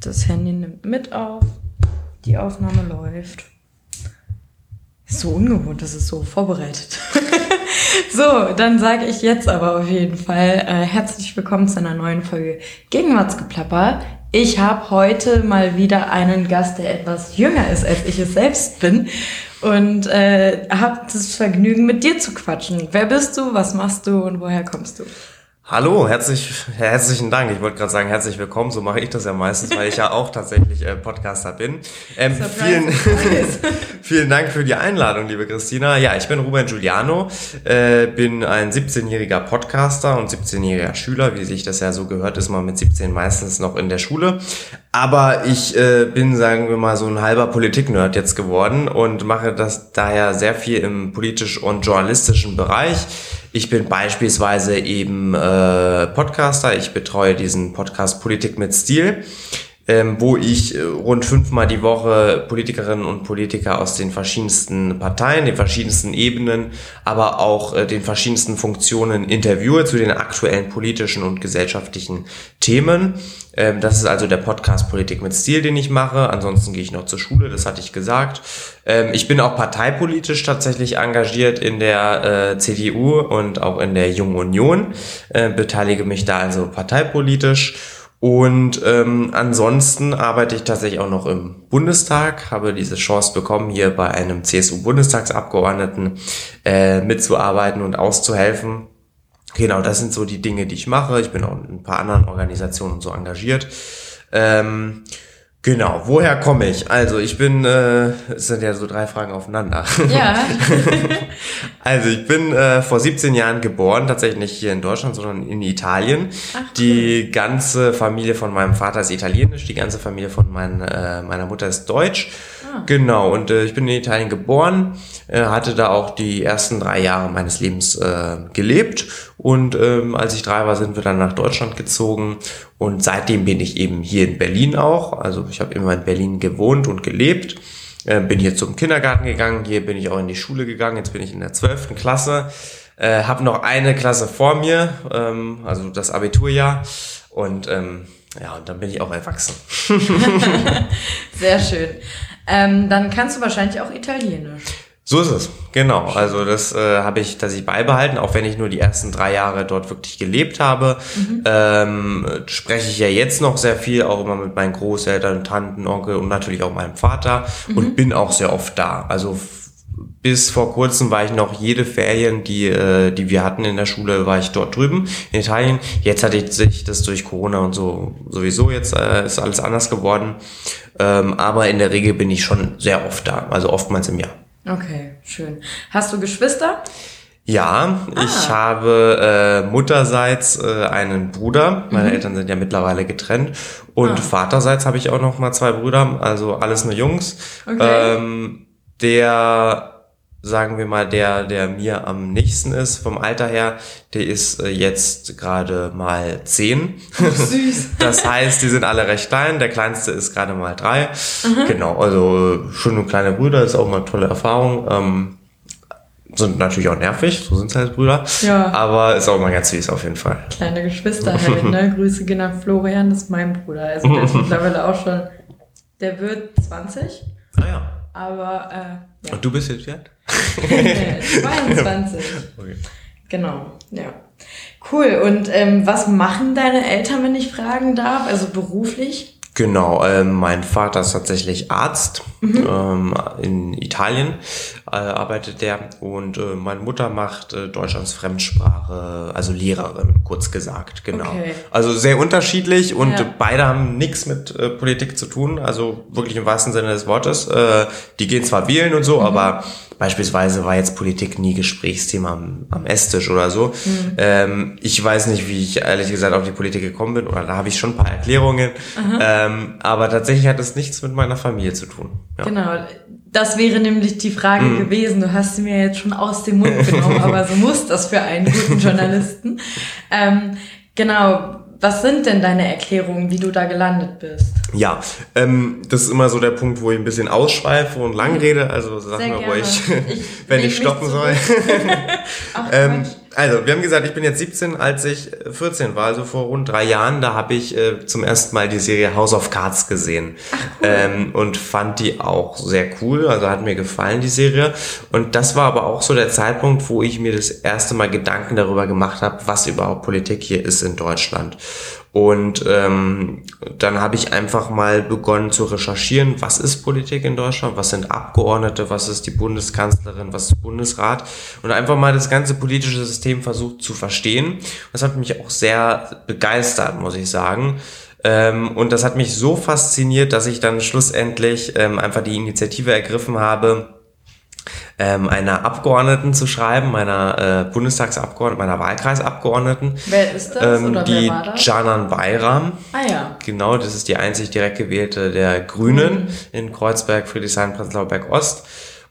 Das Handy nimmt mit auf. Die Aufnahme läuft. Ist so ungewohnt, das ist so vorbereitet. so, dann sage ich jetzt aber auf jeden Fall äh, herzlich willkommen zu einer neuen Folge Gegenwartsgeplapper. Ich habe heute mal wieder einen Gast, der etwas jünger ist, als ich es selbst bin. Und äh, habe das Vergnügen, mit dir zu quatschen. Wer bist du, was machst du und woher kommst du? Hallo, herzlich, herzlichen Dank. Ich wollte gerade sagen, herzlich willkommen. So mache ich das ja meistens, weil ich ja auch tatsächlich äh, Podcaster bin. Ähm, vielen, vielen Dank für die Einladung, liebe Christina. Ja, ich bin Ruben Giuliano, äh, bin ein 17-jähriger Podcaster und 17-jähriger Schüler. Wie sich das ja so gehört, ist man mit 17 meistens noch in der Schule. Aber ich äh, bin, sagen wir mal, so ein halber Politik-Nerd jetzt geworden und mache das daher sehr viel im politisch- und journalistischen Bereich. Ich bin beispielsweise eben äh, Podcaster. Ich betreue diesen Podcast Politik mit Stil, ähm, wo ich äh, rund fünfmal die Woche Politikerinnen und Politiker aus den verschiedensten Parteien, den verschiedensten Ebenen, aber auch äh, den verschiedensten Funktionen interviewe zu den aktuellen politischen und gesellschaftlichen Themen. Ähm, das ist also der Podcast Politik mit Stil, den ich mache. Ansonsten gehe ich noch zur Schule, das hatte ich gesagt. Ähm, ich bin auch parteipolitisch tatsächlich engagiert in der äh, CDU und auch in der Jungen Union. Äh, beteilige mich da also parteipolitisch. Und ähm, ansonsten arbeite ich tatsächlich auch noch im Bundestag, habe diese Chance bekommen, hier bei einem CSU-Bundestagsabgeordneten äh, mitzuarbeiten und auszuhelfen. Genau, das sind so die Dinge, die ich mache. Ich bin auch in ein paar anderen Organisationen so engagiert. Ähm, genau, woher komme ich? Also ich bin, äh, es sind ja so drei Fragen aufeinander. Ja. also ich bin äh, vor 17 Jahren geboren, tatsächlich nicht hier in Deutschland, sondern in Italien. Ach, cool. Die ganze Familie von meinem Vater ist italienisch, die ganze Familie von mein, äh, meiner Mutter ist deutsch. Ah. Genau, und äh, ich bin in Italien geboren, äh, hatte da auch die ersten drei Jahre meines Lebens äh, gelebt und ähm, als ich drei war, sind wir dann nach Deutschland gezogen und seitdem bin ich eben hier in Berlin auch. Also ich habe immer in Berlin gewohnt und gelebt. Äh, bin hier zum Kindergarten gegangen, hier bin ich auch in die Schule gegangen, jetzt bin ich in der zwölften Klasse. Äh, habe noch eine Klasse vor mir, ähm, also das Abiturjahr. Und ähm, ja, und dann bin ich auch erwachsen. Sehr schön. Ähm, dann kannst du wahrscheinlich auch Italienisch. So ist es, genau. Also das äh, habe ich dass ich beibehalten, auch wenn ich nur die ersten drei Jahre dort wirklich gelebt habe. Mhm. Ähm, spreche ich ja jetzt noch sehr viel, auch immer mit meinen Großeltern, Tanten, Onkel und natürlich auch meinem Vater mhm. und bin auch sehr oft da. Also bis vor kurzem war ich noch jede Ferien, die, äh, die wir hatten in der Schule, war ich dort drüben in Italien. Jetzt hatte sich das durch Corona und so sowieso jetzt äh, ist alles anders geworden. Ähm, aber in der Regel bin ich schon sehr oft da, also oftmals im Jahr. Okay, schön. Hast du Geschwister? Ja, ah. ich habe äh, mutterseits äh, einen Bruder. Meine mhm. Eltern sind ja mittlerweile getrennt. Und ah. vaterseits habe ich auch noch mal zwei Brüder, also alles nur Jungs. Okay. Ähm, der sagen wir mal, der, der mir am nächsten ist vom Alter her, der ist äh, jetzt gerade mal zehn. Süß. das heißt, die sind alle recht klein. Der kleinste ist gerade mal drei. Mhm. Genau, also schon ein kleiner Brüder ist auch mal eine tolle Erfahrung. Ähm, sind natürlich auch nervig, so sind halt Brüder. Ja. Aber ist auch mal ganz süß auf jeden Fall. Kleine Geschwister halt, ne? Grüße gehen an Florian, das ist mein Bruder. Also der ist mittlerweile auch schon, der wird 20. Ah ja. Aber, äh, ja. Und du bist jetzt wie alt? 22. Okay. Genau, ja. Cool. Und ähm, was machen deine Eltern, wenn ich fragen darf? Also beruflich? Genau, ähm, mein Vater ist tatsächlich Arzt mhm. ähm, in Italien, äh, arbeitet der und äh, meine Mutter macht äh, Deutschlands Fremdsprache, also Lehrerin, kurz gesagt, genau. Okay. Also sehr unterschiedlich und ja. beide haben nichts mit äh, Politik zu tun, also wirklich im wahrsten Sinne des Wortes. Äh, die gehen zwar wählen und so, mhm. aber Beispielsweise war jetzt Politik nie Gesprächsthema am, am Esstisch oder so. Mhm. Ähm, ich weiß nicht, wie ich ehrlich gesagt auf die Politik gekommen bin, oder da habe ich schon ein paar Erklärungen. Ähm, aber tatsächlich hat es nichts mit meiner Familie zu tun. Ja. Genau. Das wäre nämlich die Frage mhm. gewesen. Du hast sie mir jetzt schon aus dem Mund genommen, aber so muss das für einen guten Journalisten. Ähm, genau was sind denn deine Erklärungen, wie du da gelandet bist? Ja, ähm, das ist immer so der Punkt, wo ich ein bisschen ausschweife und lang rede. Also sag Sehr mal ruhig, ich wenn ich stoppen soll. Ach, ähm, Also, wir haben gesagt, ich bin jetzt 17, als ich 14 war, also vor rund drei Jahren, da habe ich äh, zum ersten Mal die Serie House of Cards gesehen. Ach, cool. ähm, und fand die auch sehr cool, also hat mir gefallen, die Serie. Und das war aber auch so der Zeitpunkt, wo ich mir das erste Mal Gedanken darüber gemacht habe, was überhaupt Politik hier ist in Deutschland. Und ähm, dann habe ich einfach mal begonnen zu recherchieren, was ist Politik in Deutschland, was sind Abgeordnete, was ist die Bundeskanzlerin, was ist Bundesrat und einfach mal das ganze politische System versucht zu verstehen. Das hat mich auch sehr begeistert, muss ich sagen. Ähm, und das hat mich so fasziniert, dass ich dann schlussendlich ähm, einfach die Initiative ergriffen habe, ähm, einer Abgeordneten zu schreiben, meiner äh, Bundestagsabgeordneten, meiner Wahlkreisabgeordneten. Wer ist das ähm, oder die wer war das? Janan Bayram. Ah ja. Genau, das ist die einzig direkt gewählte der Grünen mhm. in Kreuzberg, Friedrichshain, Prenzlauer Berg Ost.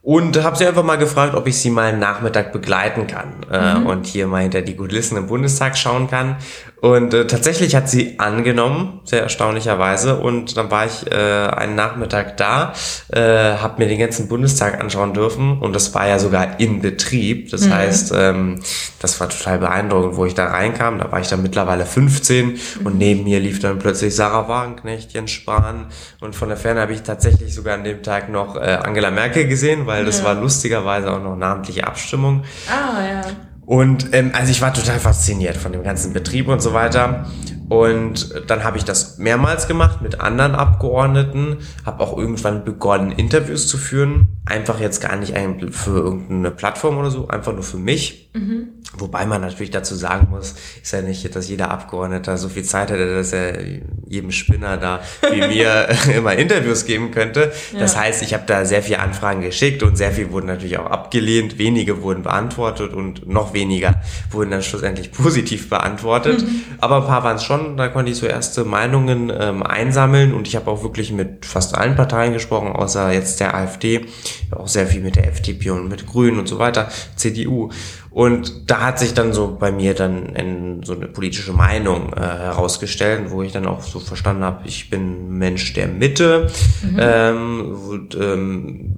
Und habe sie einfach mal gefragt, ob ich sie mal einen Nachmittag begleiten kann äh, mhm. und hier mal hinter die Kulissen im Bundestag schauen kann. Und äh, tatsächlich hat sie angenommen, sehr erstaunlicherweise. Und dann war ich äh, einen Nachmittag da, äh, habe mir den ganzen Bundestag anschauen dürfen. Und das war ja sogar in Betrieb. Das mhm. heißt, ähm, das war total beeindruckend, wo ich da reinkam. Da war ich dann mittlerweile 15 mhm. und neben mir lief dann plötzlich Sarah Wagenknecht, Jens Spahn. Und von der Ferne habe ich tatsächlich sogar an dem Tag noch äh, Angela Merkel gesehen, weil das ja. war lustigerweise auch noch namentliche Abstimmung. Ah, ja. Und ähm, also ich war total fasziniert von dem ganzen Betrieb und so weiter. Und dann habe ich das mehrmals gemacht mit anderen Abgeordneten, habe auch irgendwann begonnen, Interviews zu führen. Einfach jetzt gar nicht für irgendeine Plattform oder so, einfach nur für mich. Mhm. Wobei man natürlich dazu sagen muss, ist ja nicht, dass jeder Abgeordneter so viel Zeit hätte, dass er jedem Spinner da wie mir immer Interviews geben könnte. Ja. Das heißt, ich habe da sehr viele Anfragen geschickt und sehr viel wurden natürlich auch abgelehnt, wenige wurden beantwortet und noch weniger wurden dann schlussendlich positiv beantwortet. Mhm. Aber ein paar waren es schon, da konnte ich so erste Meinungen ähm, einsammeln und ich habe auch wirklich mit fast allen Parteien gesprochen, außer jetzt der AfD, auch sehr viel mit der FDP und mit Grünen und so weiter, CDU. Und da hat sich dann so bei mir dann in, so eine politische Meinung äh, herausgestellt, wo ich dann auch so verstanden habe, ich bin Mensch der Mitte. Mhm. Ähm, und, ähm,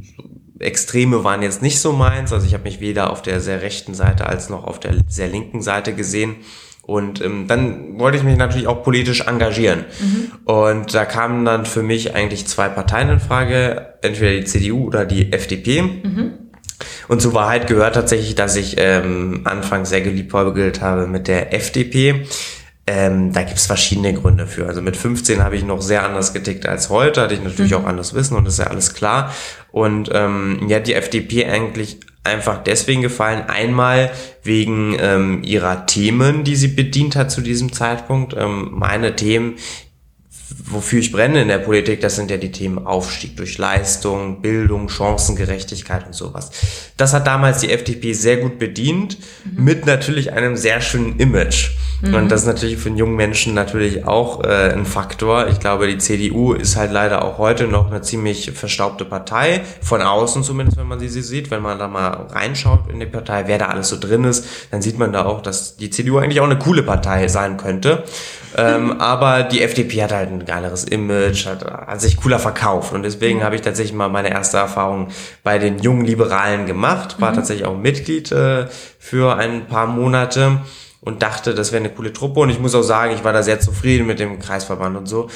Extreme waren jetzt nicht so meins. Also ich habe mich weder auf der sehr rechten Seite als noch auf der sehr linken Seite gesehen. Und ähm, dann wollte ich mich natürlich auch politisch engagieren. Mhm. Und da kamen dann für mich eigentlich zwei Parteien in Frage, entweder die CDU oder die FDP. Mhm. Und zur Wahrheit gehört tatsächlich, dass ich ähm, anfangs sehr geliebäugelt habe mit der FDP. Ähm, da gibt es verschiedene Gründe für. Also mit 15 habe ich noch sehr anders getickt als heute, hatte ich natürlich mhm. auch anders Wissen und das ist ja alles klar. Und ähm, ja, die FDP eigentlich einfach deswegen gefallen. Einmal wegen ähm, ihrer Themen, die sie bedient hat zu diesem Zeitpunkt. Ähm, meine Themen, wofür ich brenne in der Politik, das sind ja die Themen Aufstieg durch Leistung, Bildung, Chancengerechtigkeit und sowas. Das hat damals die FDP sehr gut bedient, mhm. mit natürlich einem sehr schönen Image. Mhm. Und das ist natürlich für einen jungen Menschen natürlich auch äh, ein Faktor. Ich glaube, die CDU ist halt leider auch heute noch eine ziemlich verstaubte Partei, von außen zumindest, wenn man sie, sie sieht. Wenn man da mal reinschaut in die Partei, wer da alles so drin ist, dann sieht man da auch, dass die CDU eigentlich auch eine coole Partei sein könnte. Ähm, aber die FDP hat halt ein geileres Image, hat, hat sich cooler verkauft. Und deswegen mhm. habe ich tatsächlich mal meine erste Erfahrung bei den jungen Liberalen gemacht, war mhm. tatsächlich auch Mitglied äh, für ein paar Monate und dachte, das wäre eine coole Truppe. Und ich muss auch sagen, ich war da sehr zufrieden mit dem Kreisverband und so.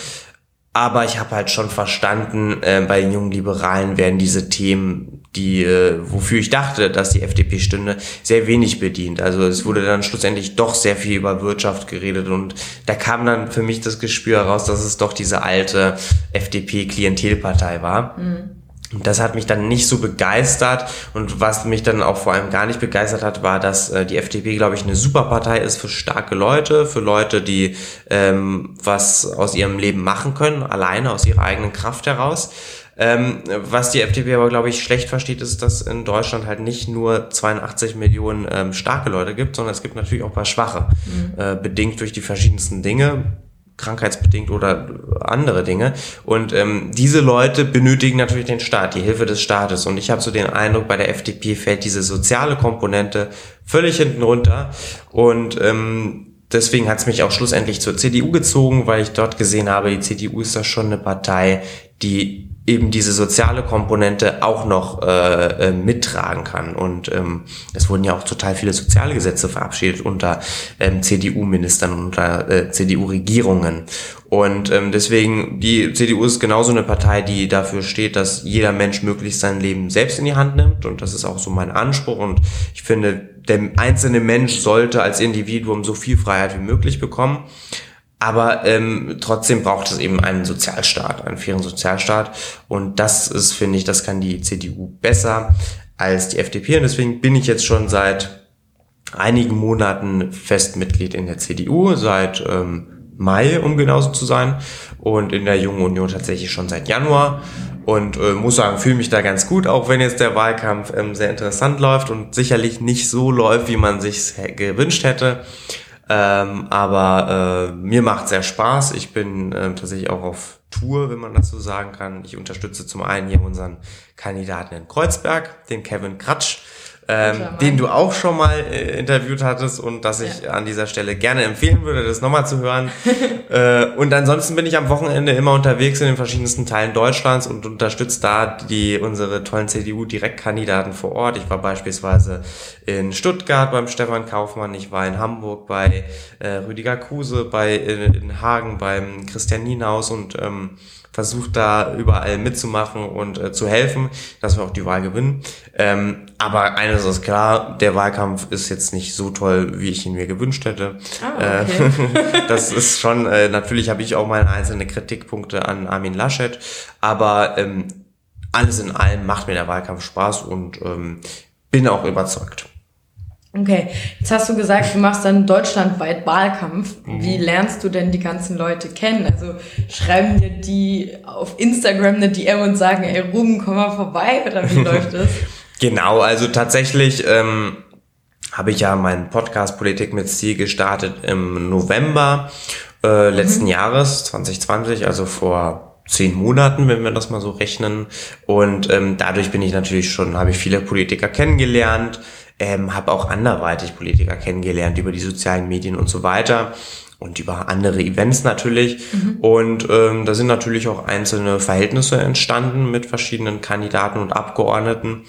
Aber ich habe halt schon verstanden, äh, bei den jungen Liberalen werden diese Themen, die, äh, wofür ich dachte, dass die FDP stünde, sehr wenig bedient. Also es wurde dann schlussendlich doch sehr viel über Wirtschaft geredet und da kam dann für mich das Gespür heraus, dass es doch diese alte FDP-Klientelpartei war. Mhm. Das hat mich dann nicht so begeistert und was mich dann auch vor allem gar nicht begeistert hat, war, dass äh, die FDP, glaube ich, eine super Partei ist für starke Leute, für Leute, die ähm, was aus ihrem Leben machen können, alleine aus ihrer eigenen Kraft heraus. Ähm, was die FDP aber, glaube ich, schlecht versteht, ist, dass in Deutschland halt nicht nur 82 Millionen ähm, starke Leute gibt, sondern es gibt natürlich auch ein paar schwache, mhm. äh, bedingt durch die verschiedensten Dinge krankheitsbedingt oder andere Dinge. Und ähm, diese Leute benötigen natürlich den Staat, die Hilfe des Staates. Und ich habe so den Eindruck, bei der FDP fällt diese soziale Komponente völlig hinten runter. Und ähm, deswegen hat es mich auch schlussendlich zur CDU gezogen, weil ich dort gesehen habe, die CDU ist da schon eine Partei, die eben diese soziale Komponente auch noch äh, äh, mittragen kann. Und ähm, es wurden ja auch total viele soziale Gesetze verabschiedet unter ähm, CDU-Ministern unter äh, CDU-Regierungen. Und ähm, deswegen, die CDU ist genauso eine Partei, die dafür steht, dass jeder Mensch möglichst sein Leben selbst in die Hand nimmt. Und das ist auch so mein Anspruch. Und ich finde, der einzelne Mensch sollte als Individuum so viel Freiheit wie möglich bekommen. Aber ähm, trotzdem braucht es eben einen Sozialstaat, einen fairen Sozialstaat. Und das ist, finde ich, das kann die CDU besser als die FDP. Und deswegen bin ich jetzt schon seit einigen Monaten fest Mitglied in der CDU, seit ähm, Mai, um genauso zu sein. Und in der Jungen Union tatsächlich schon seit Januar. Und äh, muss sagen, fühle mich da ganz gut, auch wenn jetzt der Wahlkampf ähm, sehr interessant läuft und sicherlich nicht so läuft, wie man sich gewünscht hätte. Ähm, aber äh, mir macht sehr Spaß. Ich bin äh, tatsächlich auch auf Tour, wenn man das so sagen kann. Ich unterstütze zum einen hier unseren Kandidaten in Kreuzberg, den Kevin Kratsch ähm, den du auch schon mal äh, interviewt hattest und das ich ja. an dieser Stelle gerne empfehlen würde, das nochmal zu hören. äh, und ansonsten bin ich am Wochenende immer unterwegs in den verschiedensten Teilen Deutschlands und unterstütze da die unsere tollen CDU-Direktkandidaten vor Ort. Ich war beispielsweise in Stuttgart beim Stefan Kaufmann, ich war in Hamburg bei äh, Rüdiger Kruse, bei in, in Hagen beim Christian Nienhaus und ähm, versucht da überall mitzumachen und äh, zu helfen, dass wir auch die Wahl gewinnen. Ähm, aber eines ist klar, der Wahlkampf ist jetzt nicht so toll, wie ich ihn mir gewünscht hätte. Ah, okay. äh, das ist schon, äh, natürlich habe ich auch meine einzelne Kritikpunkte an Armin Laschet, aber ähm, alles in allem macht mir der Wahlkampf Spaß und ähm, bin auch überzeugt. Okay, jetzt hast du gesagt, du machst dann deutschlandweit Wahlkampf. Wie mhm. lernst du denn die ganzen Leute kennen? Also schreiben dir die auf Instagram eine DM und sagen, ey Ruben, komm mal vorbei oder wie läuft das? Genau, also tatsächlich ähm, habe ich ja meinen Podcast Politik mit Ziel gestartet im November äh, letzten mhm. Jahres, 2020, also vor zehn Monaten, wenn wir das mal so rechnen. Und ähm, dadurch bin ich natürlich schon, habe ich viele Politiker kennengelernt, ähm, habe auch anderweitig Politiker kennengelernt über die sozialen Medien und so weiter und über andere Events natürlich. Mhm. Und ähm, da sind natürlich auch einzelne Verhältnisse entstanden mit verschiedenen Kandidaten und Abgeordneten.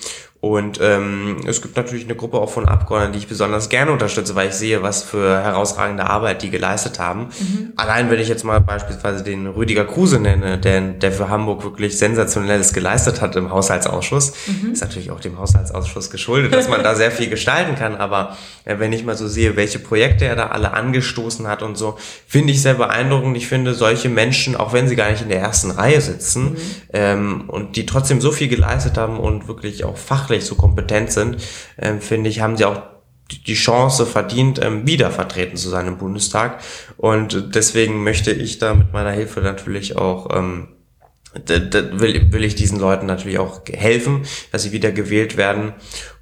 Und ähm, es gibt natürlich eine Gruppe auch von Abgeordneten, die ich besonders gerne unterstütze, weil ich sehe, was für herausragende Arbeit die geleistet haben. Mhm. Allein wenn ich jetzt mal beispielsweise den Rüdiger Kruse nenne, der, der für Hamburg wirklich sensationelles geleistet hat im Haushaltsausschuss, mhm. ist natürlich auch dem Haushaltsausschuss geschuldet, dass man da sehr viel gestalten kann. Aber äh, wenn ich mal so sehe, welche Projekte er da alle angestoßen hat und so, finde ich sehr beeindruckend. Ich finde solche Menschen, auch wenn sie gar nicht in der ersten Reihe sitzen mhm. ähm, und die trotzdem so viel geleistet haben und wirklich auch fachlich fachlich so kompetent sind, ähm, finde ich, haben sie auch die Chance verdient, ähm, wieder vertreten zu sein im Bundestag. Und deswegen möchte ich da mit meiner Hilfe natürlich auch ähm, will, will ich diesen Leuten natürlich auch helfen, dass sie wieder gewählt werden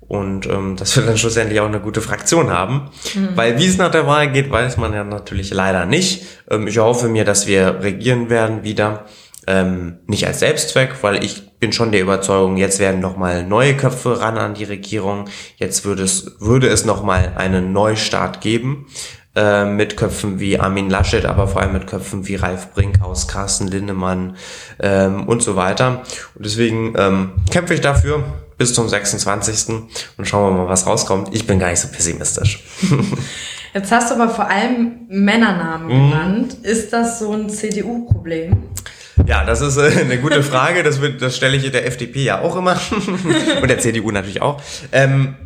und ähm, dass wir dann schlussendlich auch eine gute Fraktion haben. Mhm. Weil wie es nach der Wahl geht, weiß man ja natürlich leider nicht. Ähm, ich hoffe mir, dass wir regieren werden wieder. Ähm, nicht als Selbstzweck, weil ich bin schon der Überzeugung, jetzt werden nochmal neue Köpfe ran an die Regierung. Jetzt würde es, würde es nochmal einen Neustart geben äh, mit Köpfen wie Armin Laschet, aber vor allem mit Köpfen wie Ralf Brinkhaus, Carsten Lindemann ähm, und so weiter. Und deswegen ähm, kämpfe ich dafür bis zum 26. und schauen wir mal, was rauskommt. Ich bin gar nicht so pessimistisch. Jetzt hast du aber vor allem Männernamen mhm. genannt. Ist das so ein CDU-Problem? Ja, das ist äh, eine gute Frage. Das, wird, das stelle ich der FDP ja auch immer. Und der CDU natürlich auch. Ähm,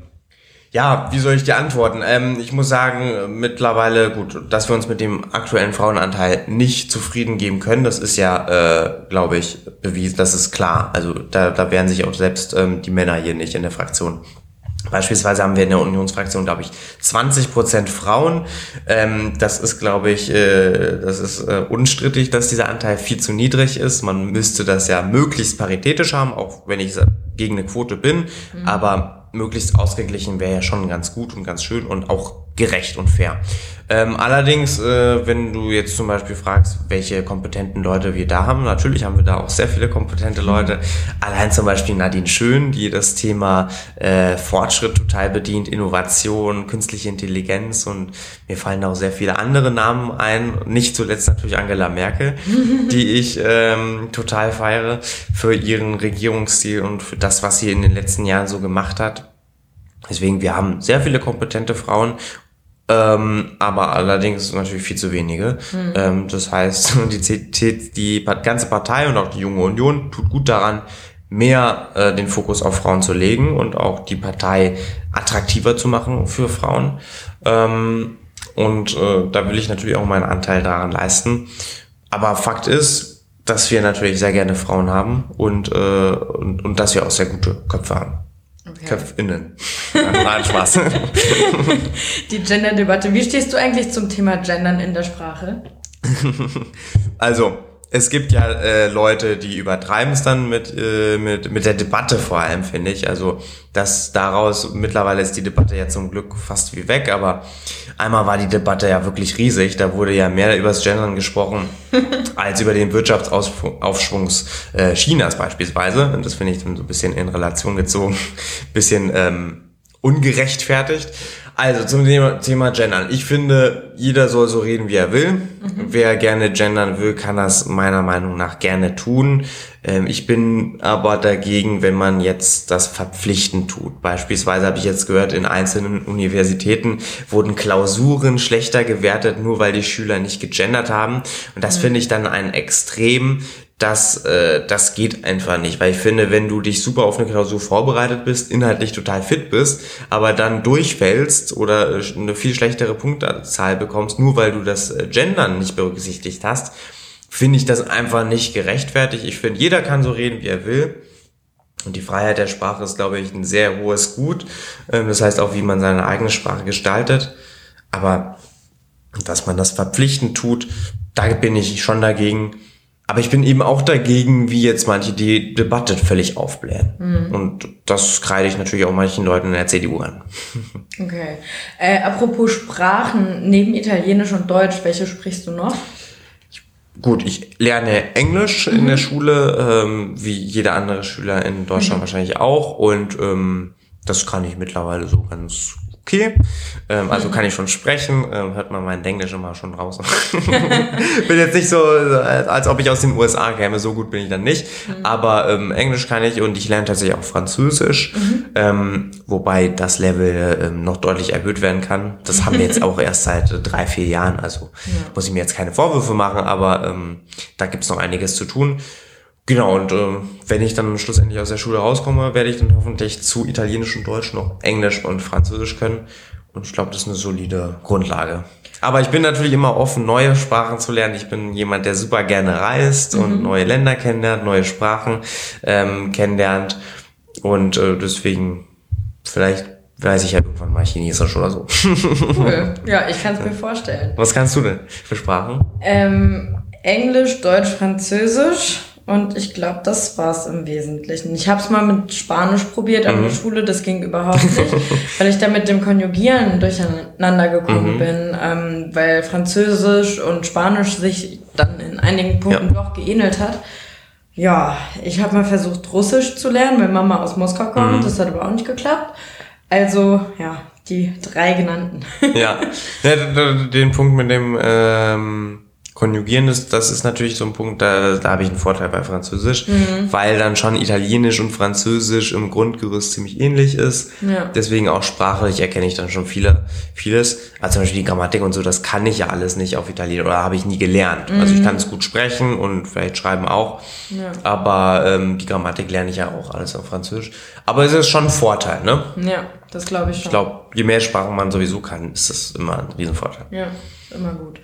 ja, wie soll ich dir antworten? Ähm, ich muss sagen, mittlerweile, gut, dass wir uns mit dem aktuellen Frauenanteil nicht zufrieden geben können, das ist ja, äh, glaube ich, bewiesen, das ist klar. Also da, da wehren sich auch selbst ähm, die Männer hier nicht in der Fraktion. Beispielsweise haben wir in der Unionsfraktion, glaube ich, 20 Prozent Frauen. Ähm, das ist, glaube ich, äh, das ist äh, unstrittig, dass dieser Anteil viel zu niedrig ist. Man müsste das ja möglichst paritätisch haben, auch wenn ich gegen eine Quote bin. Mhm. Aber möglichst ausgeglichen wäre ja schon ganz gut und ganz schön und auch gerecht und fair. Ähm, allerdings, äh, wenn du jetzt zum Beispiel fragst, welche kompetenten Leute wir da haben, natürlich haben wir da auch sehr viele kompetente Leute. Allein zum Beispiel Nadine Schön, die das Thema äh, Fortschritt total bedient, Innovation, künstliche Intelligenz und mir fallen auch sehr viele andere Namen ein. Nicht zuletzt natürlich Angela Merkel, die ich ähm, total feiere für ihren Regierungsstil und für das, was sie in den letzten Jahren so gemacht hat. Deswegen, wir haben sehr viele kompetente Frauen ähm, aber allerdings natürlich viel zu wenige. Mhm. Ähm, das heißt, die, die, die ganze Partei und auch die junge Union tut gut daran, mehr äh, den Fokus auf Frauen zu legen und auch die Partei attraktiver zu machen für Frauen. Ähm, und äh, da will ich natürlich auch meinen Anteil daran leisten. Aber Fakt ist, dass wir natürlich sehr gerne Frauen haben und, äh, und, und dass wir auch sehr gute Köpfe haben. Okay. KöpfInnen. Nein, Spaß. Die Gender-Debatte. Wie stehst du eigentlich zum Thema Gendern in der Sprache? Also, es gibt ja äh, Leute, die übertreiben es dann mit, äh, mit, mit der Debatte vor allem, finde ich. Also, dass daraus, mittlerweile ist die Debatte ja zum Glück fast wie weg, aber einmal war die Debatte ja wirklich riesig. Da wurde ja mehr über das Gendern gesprochen, als über den Wirtschaftsaufschwung äh, Chinas beispielsweise. Und das finde ich dann so ein bisschen in Relation gezogen, bisschen ähm, ungerechtfertigt. Also zum Thema, Thema Gendern. Ich finde, jeder soll so reden, wie er will. Mhm. Wer gerne gendern will, kann das meiner Meinung nach gerne tun. Ähm, ich bin aber dagegen, wenn man jetzt das verpflichtend tut. Beispielsweise habe ich jetzt gehört, in einzelnen Universitäten wurden Klausuren schlechter gewertet, nur weil die Schüler nicht gegendert haben. Und das mhm. finde ich dann ein extrem das, äh, das geht einfach nicht, weil ich finde, wenn du dich super auf eine Klausur vorbereitet bist, inhaltlich total fit bist, aber dann durchfällst oder eine viel schlechtere Punktzahl bekommst, nur weil du das äh, Gendern nicht berücksichtigt hast, finde ich das einfach nicht gerechtfertigt. Ich finde, jeder kann so reden, wie er will. Und die Freiheit der Sprache ist, glaube ich, ein sehr hohes Gut. Ähm, das heißt auch, wie man seine eigene Sprache gestaltet. Aber dass man das verpflichtend tut, da bin ich schon dagegen. Aber ich bin eben auch dagegen, wie jetzt manche die Debatte völlig aufblähen. Mhm. Und das kreide ich natürlich auch manchen Leuten in der CDU an. Okay. Äh, apropos Sprachen, neben Italienisch und Deutsch, welche sprichst du noch? Gut, ich lerne Englisch mhm. in der Schule, ähm, wie jeder andere Schüler in Deutschland mhm. wahrscheinlich auch. Und ähm, das kann ich mittlerweile so ganz okay. Ähm, also kann ich schon sprechen, ähm, hört man mein Englisch immer schon raus. bin jetzt nicht so, als ob ich aus den USA käme, so gut bin ich dann nicht. Mhm. Aber ähm, Englisch kann ich und ich lerne tatsächlich auch Französisch, mhm. ähm, wobei das Level ähm, noch deutlich erhöht werden kann. Das haben wir jetzt auch erst seit drei, vier Jahren, also ja. muss ich mir jetzt keine Vorwürfe machen, aber ähm, da gibt's noch einiges zu tun. Genau, und äh, wenn ich dann schlussendlich aus der Schule rauskomme, werde ich dann hoffentlich zu Italienisch und Deutsch noch Englisch und Französisch können. Und ich glaube, das ist eine solide Grundlage. Aber ich bin natürlich immer offen, neue Sprachen zu lernen. Ich bin jemand, der super gerne reist mhm. und neue Länder kennenlernt, neue Sprachen ähm, kennenlernt. Und äh, deswegen, vielleicht weiß ich ja irgendwann mal Chinesisch oder so. Cool. Ja, ich kann es mir vorstellen. Was kannst du denn für Sprachen? Ähm, Englisch, Deutsch, Französisch. Und ich glaube, das war's im Wesentlichen. Ich habe es mal mit Spanisch probiert an mhm. der Schule, das ging überhaupt nicht, weil ich da mit dem Konjugieren durcheinander gekommen mhm. bin, ähm, weil Französisch und Spanisch sich dann in einigen Punkten ja. doch geähnelt hat. Ja, ich habe mal versucht, Russisch zu lernen, weil Mama aus Moskau kommt, mhm. das hat aber auch nicht geklappt. Also, ja, die drei genannten. ja. ja, den Punkt mit dem... Ähm Konjugieren ist, das ist natürlich so ein Punkt, da, da habe ich einen Vorteil bei Französisch, mhm. weil dann schon Italienisch und Französisch im Grundgerüst ziemlich ähnlich ist. Ja. Deswegen auch sprachlich erkenne ich dann schon viele, vieles. Also zum Beispiel die Grammatik und so, das kann ich ja alles nicht auf Italienisch oder habe ich nie gelernt. Mhm. Also ich mhm. kann es gut sprechen und vielleicht schreiben auch, ja. aber ähm, die Grammatik lerne ich ja auch alles auf Französisch. Aber es ist schon ein Vorteil, ne? Ja, das glaube ich schon. Ich glaube, je mehr Sprachen man sowieso kann, ist das immer ein Riesenvorteil. Ja, immer gut.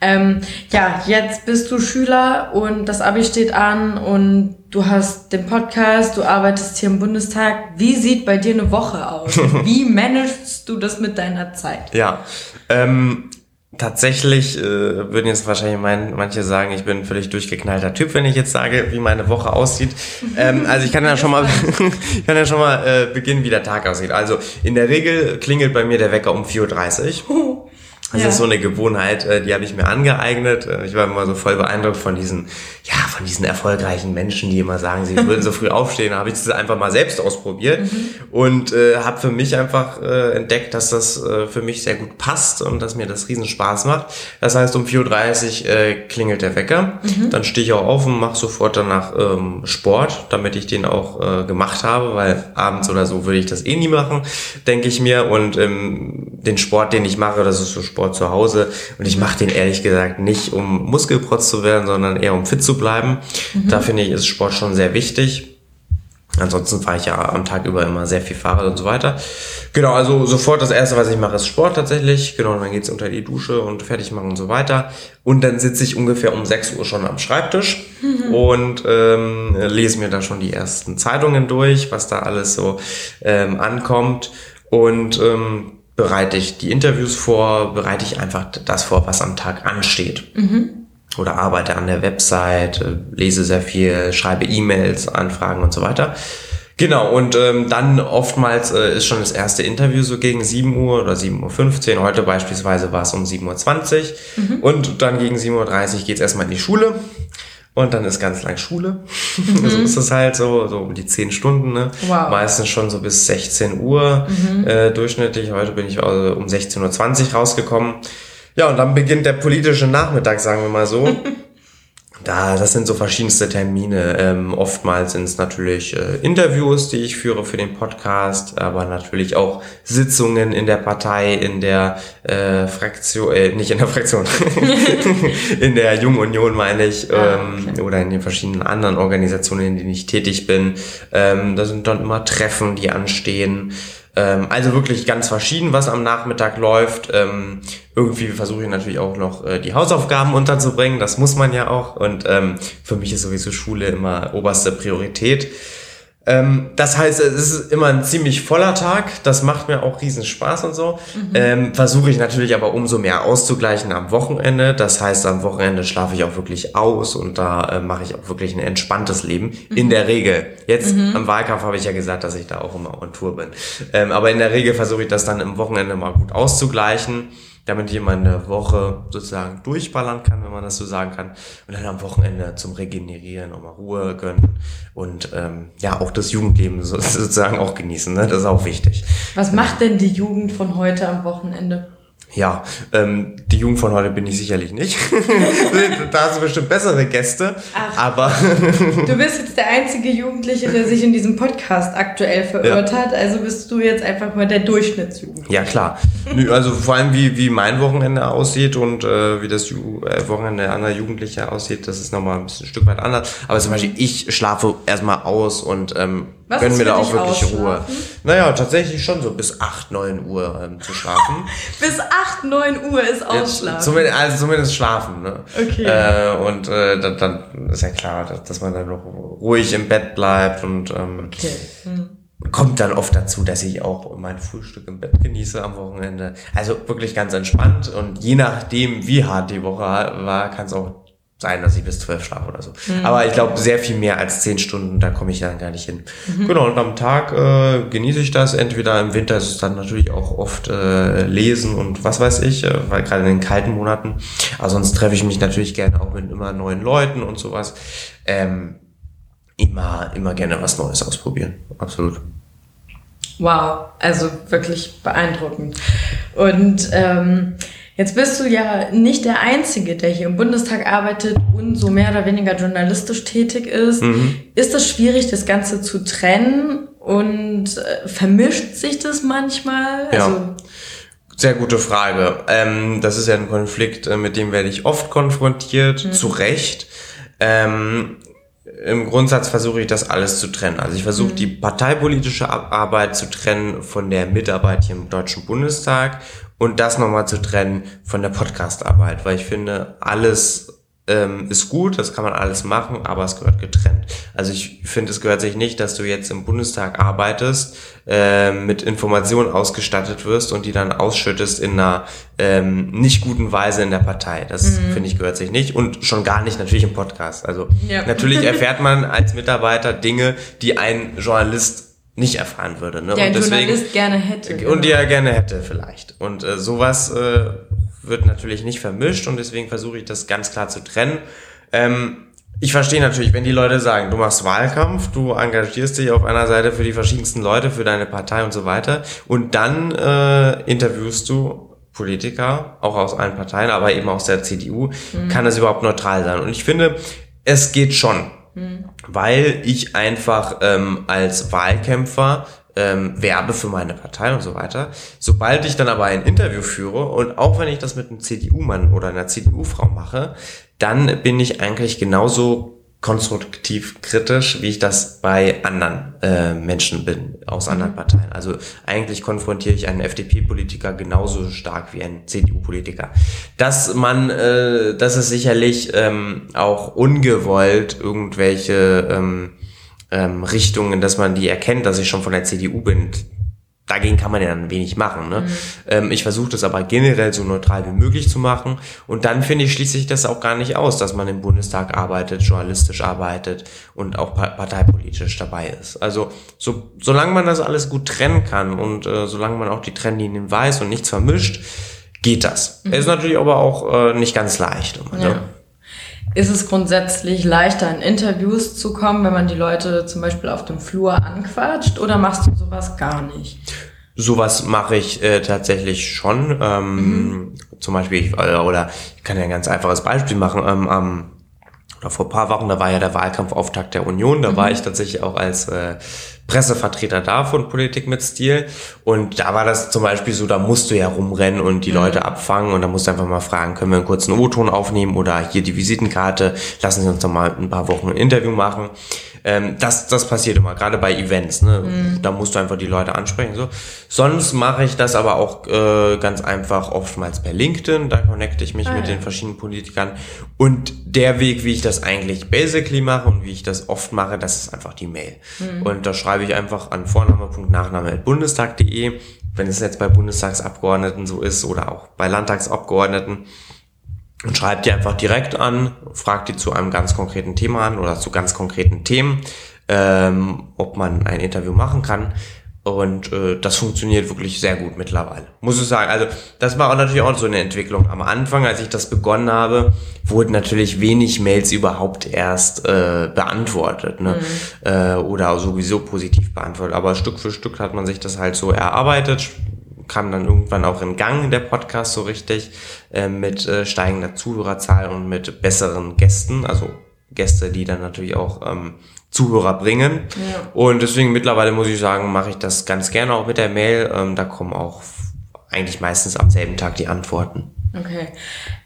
Ähm, ja, jetzt bist du Schüler und das Abi steht an und du hast den Podcast, du arbeitest hier im Bundestag. Wie sieht bei dir eine Woche aus? Wie managst du das mit deiner Zeit? Ja, ähm, tatsächlich äh, würden jetzt wahrscheinlich mein, manche sagen, ich bin ein völlig durchgeknallter Typ, wenn ich jetzt sage, wie meine Woche aussieht. Ähm, also ich kann ja schon mal, ich kann ja schon mal äh, beginnen, wie der Tag aussieht. Also in der Regel klingelt bei mir der Wecker um 4.30 Uhr. Das ja. ist so eine Gewohnheit, äh, die habe ich mir angeeignet. Äh, ich war immer so voll beeindruckt von diesen, ja, von diesen erfolgreichen Menschen, die immer sagen, sie würden so früh aufstehen. Da habe ich das einfach mal selbst ausprobiert mhm. und äh, habe für mich einfach äh, entdeckt, dass das äh, für mich sehr gut passt und dass mir das riesen Spaß macht. Das heißt, um 4.30 Uhr äh, klingelt der Wecker. Mhm. Dann stehe ich auch auf und mache sofort danach ähm, Sport, damit ich den auch äh, gemacht habe, weil abends oder so würde ich das eh nie machen, denke ich mir. Und ähm, den Sport, den ich mache, das ist so Sport zu Hause und ich mache den ehrlich gesagt nicht, um Muskelprotz zu werden, sondern eher um fit zu bleiben. Mhm. Da finde ich, ist Sport schon sehr wichtig. Ansonsten fahre ich ja am Tag über immer sehr viel Fahrrad und so weiter. Genau, also sofort das erste, was ich mache, ist Sport tatsächlich. Genau, und dann geht's unter die Dusche und fertig machen und so weiter. Und dann sitze ich ungefähr um 6 Uhr schon am Schreibtisch mhm. und ähm, lese mir da schon die ersten Zeitungen durch, was da alles so ähm, ankommt. Und ähm, bereite ich die Interviews vor, bereite ich einfach das vor, was am Tag ansteht. Mhm. Oder arbeite an der Website, äh, lese sehr viel, schreibe E-Mails, Anfragen und so weiter. Genau, und ähm, dann oftmals äh, ist schon das erste Interview so gegen 7 Uhr oder 7.15 Uhr. Heute beispielsweise war es um 7.20 Uhr. Mhm. Und dann gegen 7.30 Uhr geht es erstmal in die Schule. Und dann ist ganz lang Schule. Mhm. so ist es halt so, so um die zehn Stunden, ne? Wow. Meistens schon so bis 16 Uhr mhm. äh, durchschnittlich. Heute bin ich also um 16.20 Uhr rausgekommen. Ja, und dann beginnt der politische Nachmittag, sagen wir mal so. Da, das sind so verschiedenste Termine. Ähm, oftmals sind es natürlich äh, Interviews, die ich führe für den Podcast, aber natürlich auch Sitzungen in der Partei, in der äh, Fraktion, äh, nicht in der Fraktion, in der Jungen Union meine ich, ah, ähm, okay. oder in den verschiedenen anderen Organisationen, in denen ich tätig bin. Ähm, da sind dann immer Treffen, die anstehen. Ähm, also wirklich ganz verschieden, was am Nachmittag läuft. Ähm, irgendwie versuche ich natürlich auch noch äh, die Hausaufgaben unterzubringen. Das muss man ja auch. Und ähm, für mich ist sowieso Schule immer oberste Priorität. Ähm, das heißt, es ist immer ein ziemlich voller Tag. Das macht mir auch riesen Spaß und so. Mhm. Ähm, Versuche ich natürlich aber umso mehr auszugleichen am Wochenende. Das heißt, am Wochenende schlafe ich auch wirklich aus und da äh, mache ich auch wirklich ein entspanntes Leben. Mhm. In der Regel. Jetzt mhm. am Wahlkampf habe ich ja gesagt, dass ich da auch immer on Tour bin. Ähm, aber in der Regel versuche ich das dann im Wochenende mal gut auszugleichen damit ich meine Woche sozusagen durchballern kann, wenn man das so sagen kann. Und dann am Wochenende zum Regenerieren auch mal Ruhe gönnen und ähm, ja, auch das Jugendleben sozusagen auch genießen. Ne? Das ist auch wichtig. Was macht denn die Jugend von heute am Wochenende? Ja, ähm, die Jugend von heute bin ich sicherlich nicht. da hast du bestimmt bessere Gäste. Ach, aber du bist jetzt der einzige Jugendliche, der sich in diesem Podcast aktuell verirrt ja. hat. Also bist du jetzt einfach mal der Durchschnittsjugendliche. Ja, klar. Also vor allem, wie, wie mein Wochenende aussieht und äh, wie das Ju äh, Wochenende anderer Jugendlicher aussieht, das ist nochmal ein bisschen ein Stück weit anders. Aber zum Beispiel, ich schlafe erstmal aus und ähm, was gönnen mir da auch wirklich Ruhe. Naja, tatsächlich schon so bis 8, 9 Uhr ähm, zu schlafen. bis 8, 9 Uhr ist Ausschlafen. Ja, zumindest, also zumindest schlafen. Ne? Okay. Äh, und äh, dann, dann ist ja klar, dass, dass man dann noch ruhig im Bett bleibt und ähm, okay. Hm kommt dann oft dazu, dass ich auch mein Frühstück im Bett genieße am Wochenende. Also wirklich ganz entspannt und je nachdem, wie hart die Woche war, kann es auch sein, dass ich bis zwölf schlafe oder so. Mhm. Aber ich glaube, sehr viel mehr als zehn Stunden, da komme ich dann gar nicht hin. Mhm. Genau, und am Tag äh, genieße ich das. Entweder im Winter ist es dann natürlich auch oft äh, lesen und was weiß ich, äh, weil gerade in den kalten Monaten. Aber sonst treffe ich mich natürlich gerne auch mit immer neuen Leuten und sowas. Ähm, immer, immer gerne was Neues ausprobieren. Absolut. Wow, also wirklich beeindruckend. Und ähm, Jetzt bist du ja nicht der Einzige, der hier im Bundestag arbeitet und so mehr oder weniger journalistisch tätig ist. Mhm. Ist es schwierig, das Ganze zu trennen und äh, vermischt sich das manchmal? Ja. Also, sehr gute Frage. Ähm, das ist ja ein Konflikt, äh, mit dem werde ich oft konfrontiert, mhm. zu Recht. Ähm, Im Grundsatz versuche ich das alles zu trennen. Also ich versuche mhm. die parteipolitische Arbeit zu trennen von der Mitarbeit hier im Deutschen Bundestag und das nochmal zu trennen von der Podcastarbeit, weil ich finde, alles ähm, ist gut, das kann man alles machen, aber es gehört getrennt. Also ich finde, es gehört sich nicht, dass du jetzt im Bundestag arbeitest, äh, mit Informationen ausgestattet wirst und die dann ausschüttest in einer ähm, nicht guten Weise in der Partei. Das mhm. finde ich gehört sich nicht und schon gar nicht natürlich im Podcast. Also ja. natürlich erfährt man als Mitarbeiter Dinge, die ein Journalist nicht erfahren würde. Ne? Der ein deswegen, Journalist gerne hätte. Und die er gerne hätte vielleicht. Und äh, sowas äh, wird natürlich nicht vermischt und deswegen versuche ich das ganz klar zu trennen. Ähm, ich verstehe natürlich, wenn die Leute sagen, du machst Wahlkampf, du engagierst dich auf einer Seite für die verschiedensten Leute, für deine Partei und so weiter und dann äh, interviewst du Politiker, auch aus allen Parteien, aber eben aus der CDU, mhm. kann das überhaupt neutral sein. Und ich finde, es geht schon. Mhm. Weil ich einfach ähm, als Wahlkämpfer ähm, werbe für meine Partei und so weiter. Sobald ich dann aber ein Interview führe und auch wenn ich das mit einem CDU-Mann oder einer CDU-Frau mache, dann bin ich eigentlich genauso konstruktiv kritisch, wie ich das bei anderen äh, Menschen bin aus anderen mhm. Parteien. Also eigentlich konfrontiere ich einen FDP-Politiker genauso stark wie einen CDU-Politiker. Dass man, äh, das ist sicherlich ähm, auch ungewollt irgendwelche ähm, ähm, Richtungen, dass man die erkennt, dass ich schon von der CDU bin dagegen kann man ja dann wenig machen. Ne? Mhm. Ähm, ich versuche das aber generell so neutral wie möglich zu machen. Und dann finde ich, schließe ich das auch gar nicht aus, dass man im Bundestag arbeitet, journalistisch arbeitet und auch parteipolitisch dabei ist. Also so, solange man das alles gut trennen kann und äh, solange man auch die Trennlinien weiß und nichts vermischt, geht das. Mhm. Ist natürlich aber auch äh, nicht ganz leicht. Immer, ja. ne? Ist es grundsätzlich leichter, in Interviews zu kommen, wenn man die Leute zum Beispiel auf dem Flur anquatscht oder machst du sowas gar nicht? Sowas mache ich äh, tatsächlich schon. Ähm, mhm. Zum Beispiel, ich, äh, oder ich kann ja ein ganz einfaches Beispiel machen. Ähm, am oder vor paar Wochen, da war ja der Wahlkampfauftakt der Union, da mhm. war ich tatsächlich auch als äh, Pressevertreter da von Politik mit Stil. Und da war das zum Beispiel so, da musst du ja rumrennen und die mhm. Leute abfangen und da musst du einfach mal fragen, können wir einen kurzen O-Ton aufnehmen oder hier die Visitenkarte, lassen Sie uns doch mal ein paar Wochen ein Interview machen. Ähm, das, das passiert immer, gerade bei Events. Ne? Mhm. Da musst du einfach die Leute ansprechen. So. Sonst mache ich das aber auch äh, ganz einfach oftmals per LinkedIn. Da connecte ich mich ah, mit ja. den verschiedenen Politikern. Und der Weg, wie ich das eigentlich basically mache und wie ich das oft mache, das ist einfach die Mail. Mhm. Und da schreibe ich einfach an vorname.nachname.bundestag.de. Wenn es jetzt bei Bundestagsabgeordneten so ist oder auch bei Landtagsabgeordneten, und schreibt die einfach direkt an, fragt die zu einem ganz konkreten Thema an oder zu ganz konkreten Themen, ähm, ob man ein Interview machen kann. Und äh, das funktioniert wirklich sehr gut mittlerweile, muss ich sagen. Also das war auch natürlich auch so eine Entwicklung. Am Anfang, als ich das begonnen habe, wurden natürlich wenig Mails überhaupt erst äh, beantwortet ne? Mhm. Äh, oder sowieso positiv beantwortet. Aber Stück für Stück hat man sich das halt so erarbeitet, kam dann irgendwann auch in Gang der Podcast so richtig äh, mit äh, steigender Zuhörerzahl und mit besseren Gästen, also Gäste, die dann natürlich auch ähm, Zuhörer bringen. Ja. Und deswegen mittlerweile muss ich sagen, mache ich das ganz gerne auch mit der Mail. Ähm, da kommen auch eigentlich meistens am selben Tag die Antworten. Okay.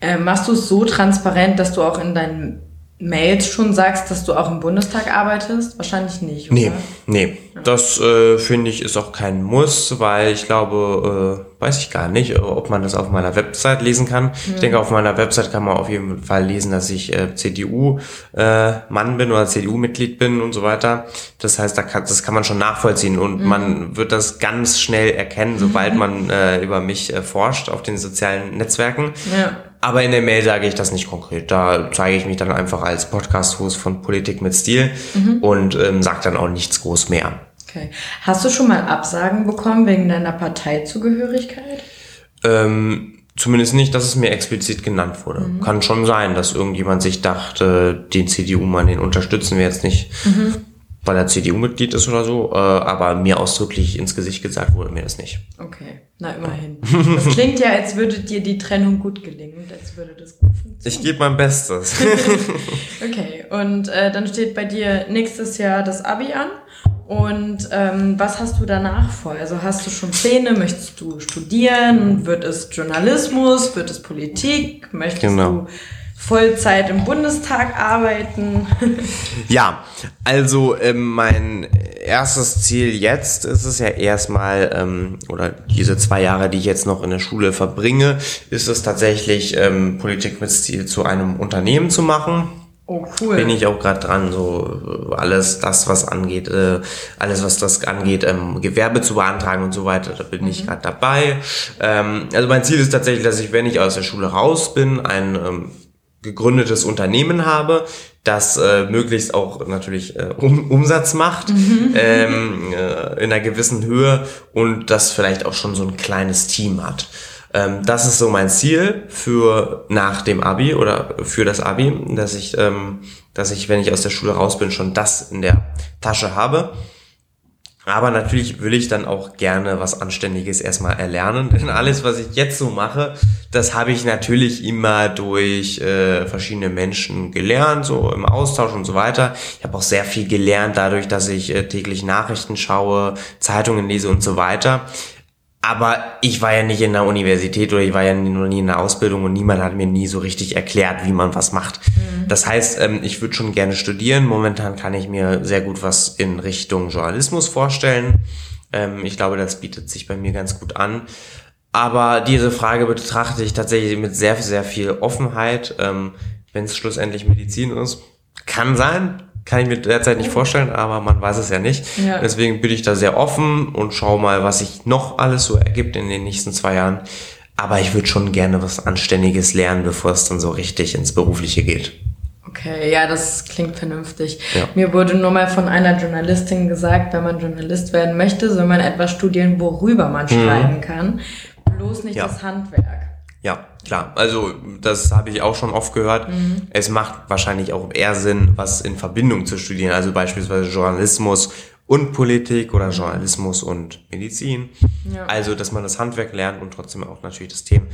Äh, machst du es so transparent, dass du auch in deinen Mails schon sagst, dass du auch im Bundestag arbeitest? Wahrscheinlich nicht, oder? Nee, nee. Das äh, finde ich ist auch kein Muss, weil ich glaube, äh, weiß ich gar nicht, ob man das auf meiner Website lesen kann. Mhm. Ich denke, auf meiner Website kann man auf jeden Fall lesen, dass ich äh, CDU-Mann äh, bin oder CDU-Mitglied bin und so weiter. Das heißt, da kann, das kann man schon nachvollziehen und mhm. man wird das ganz schnell erkennen, sobald mhm. man äh, über mich äh, forscht auf den sozialen Netzwerken. Ja. Aber in der Mail sage ich das nicht konkret. Da zeige ich mich dann einfach als Podcast-Host von Politik mit Stil mhm. und ähm, sage dann auch nichts groß mehr. Okay. Hast du schon mal Absagen bekommen wegen deiner Parteizugehörigkeit? Ähm, zumindest nicht, dass es mir explizit genannt wurde. Mhm. Kann schon sein, dass irgendjemand sich dachte, den CDU-Mann, den unterstützen wir jetzt nicht. Mhm weil er CDU-Mitglied ist oder so, äh, aber mir ausdrücklich ins Gesicht gesagt wurde mir das nicht. Okay, na immerhin. Das klingt ja, als würde dir die Trennung gut gelingen und als würde das gut funktionieren. Ich gebe mein Bestes. okay, und äh, dann steht bei dir nächstes Jahr das Abi an. Und ähm, was hast du danach vor? Also hast du schon Pläne? Möchtest du studieren? Wird es Journalismus? Wird es Politik? Möchtest genau. du Vollzeit im Bundestag arbeiten? ja, also ähm, mein erstes Ziel jetzt ist es ja erstmal, ähm, oder diese zwei Jahre, die ich jetzt noch in der Schule verbringe, ist es tatsächlich, ähm, Politik mit Stil zu einem Unternehmen zu machen. Oh, cool. Bin ich auch gerade dran, so äh, alles das, was angeht, äh, alles, was das angeht, ähm, Gewerbe zu beantragen und so weiter, da bin mhm. ich gerade dabei. Ähm, also mein Ziel ist tatsächlich, dass ich, wenn ich aus der Schule raus bin, ein ähm, gegründetes Unternehmen habe, das äh, möglichst auch natürlich äh, um, Umsatz macht mhm. ähm, äh, in einer gewissen Höhe und das vielleicht auch schon so ein kleines Team hat. Ähm, das ist so mein Ziel für nach dem Abi oder für das Abi, dass ich, ähm, dass ich, wenn ich aus der Schule raus bin, schon das in der Tasche habe. Aber natürlich will ich dann auch gerne was Anständiges erstmal erlernen, denn alles, was ich jetzt so mache, das habe ich natürlich immer durch äh, verschiedene Menschen gelernt, so im Austausch und so weiter. Ich habe auch sehr viel gelernt dadurch, dass ich äh, täglich Nachrichten schaue, Zeitungen lese und so weiter. Aber ich war ja nicht in der Universität oder ich war ja noch nie in der Ausbildung und niemand hat mir nie so richtig erklärt, wie man was macht. Mhm. Das heißt, ähm, ich würde schon gerne studieren. Momentan kann ich mir sehr gut was in Richtung Journalismus vorstellen. Ähm, ich glaube, das bietet sich bei mir ganz gut an. Aber diese Frage betrachte ich tatsächlich mit sehr, sehr viel Offenheit. Ähm, Wenn es schlussendlich Medizin ist, kann sein, kann ich mir derzeit nicht vorstellen, aber man weiß es ja nicht. Ja. Deswegen bin ich da sehr offen und schau mal, was sich noch alles so ergibt in den nächsten zwei Jahren. Aber ich würde schon gerne was Anständiges lernen, bevor es dann so richtig ins Berufliche geht. Okay, ja, das klingt vernünftig. Ja. Mir wurde nur mal von einer Journalistin gesagt, wenn man Journalist werden möchte, soll man etwas studieren, worüber man mhm. schreiben kann. Bloß nicht ja. das Handwerk. Ja, klar. Also das habe ich auch schon oft gehört. Mhm. Es macht wahrscheinlich auch eher Sinn, was in Verbindung zu studieren. Also beispielsweise Journalismus und Politik oder Journalismus und Medizin. Ja. Also, dass man das Handwerk lernt und trotzdem auch natürlich das Thema.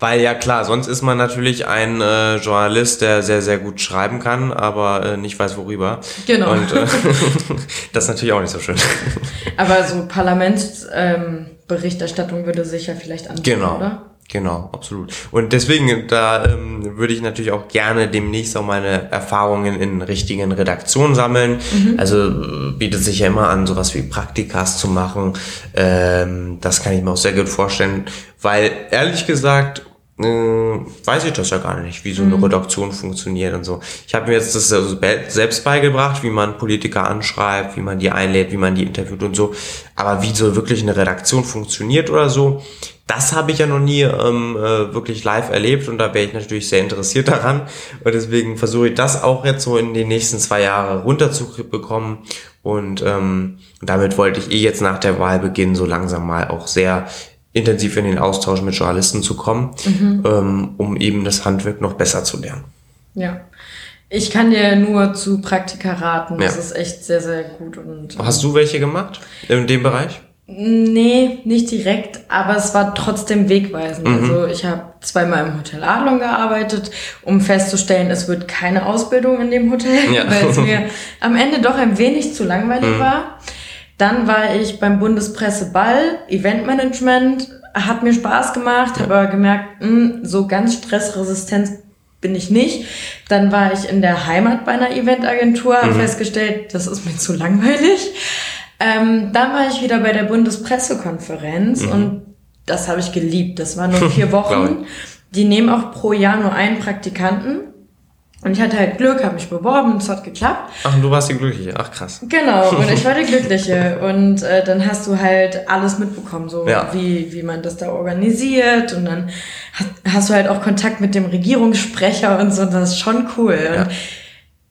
Weil ja klar, sonst ist man natürlich ein äh, Journalist, der sehr, sehr gut schreiben kann, aber äh, nicht weiß worüber. Genau. Und äh, das ist natürlich auch nicht so schön. Aber so Parlamentsberichterstattung ähm, würde sich ja vielleicht anbieten, genau. oder? Genau, absolut. Und deswegen, da ähm, würde ich natürlich auch gerne demnächst auch meine Erfahrungen in richtigen Redaktionen sammeln. Mhm. Also äh, bietet sich ja immer an, sowas wie Praktikas zu machen. Ähm, das kann ich mir auch sehr gut vorstellen, weil ehrlich gesagt, äh, weiß ich das ja gar nicht, wie so eine mhm. Redaktion funktioniert und so. Ich habe mir jetzt das also selbst beigebracht, wie man Politiker anschreibt, wie man die einlädt, wie man die interviewt und so. Aber wie so wirklich eine Redaktion funktioniert oder so, das habe ich ja noch nie ähm, äh, wirklich live erlebt und da wäre ich natürlich sehr interessiert daran. Und deswegen versuche ich das auch jetzt so in den nächsten zwei Jahren runterzubekommen. Und ähm, damit wollte ich eh jetzt nach der Wahl beginnen, so langsam mal auch sehr intensiv in den Austausch mit Journalisten zu kommen, mhm. ähm, um eben das Handwerk noch besser zu lernen. Ja. Ich kann dir nur zu Praktika raten. Das ja. ist echt sehr, sehr gut. Und, Hast du welche gemacht in dem Bereich? Nee, nicht direkt, aber es war trotzdem wegweisend. Mhm. Also ich habe zweimal im Hotel Adlon gearbeitet, um festzustellen, es wird keine Ausbildung in dem Hotel, ja. weil es mir am Ende doch ein wenig zu langweilig mhm. war. Dann war ich beim Bundespresseball, Eventmanagement, hat mir Spaß gemacht, habe aber gemerkt, mh, hm, so ganz stressresistent bin ich nicht. Dann war ich in der Heimat bei einer Eventagentur, habe mhm. festgestellt, das ist mir zu langweilig. Ähm, dann war ich wieder bei der Bundespressekonferenz mhm. und das habe ich geliebt. Das waren nur vier Wochen. Die nehmen auch pro Jahr nur einen Praktikanten. Und ich hatte halt Glück, habe mich beworben, es hat geklappt. Ach, und du warst die Glückliche. Ach, krass. Genau, und ich war die Glückliche. Und äh, dann hast du halt alles mitbekommen, so ja. wie, wie man das da organisiert. Und dann hast, hast du halt auch Kontakt mit dem Regierungssprecher und so. Das ist schon cool. Ja. Und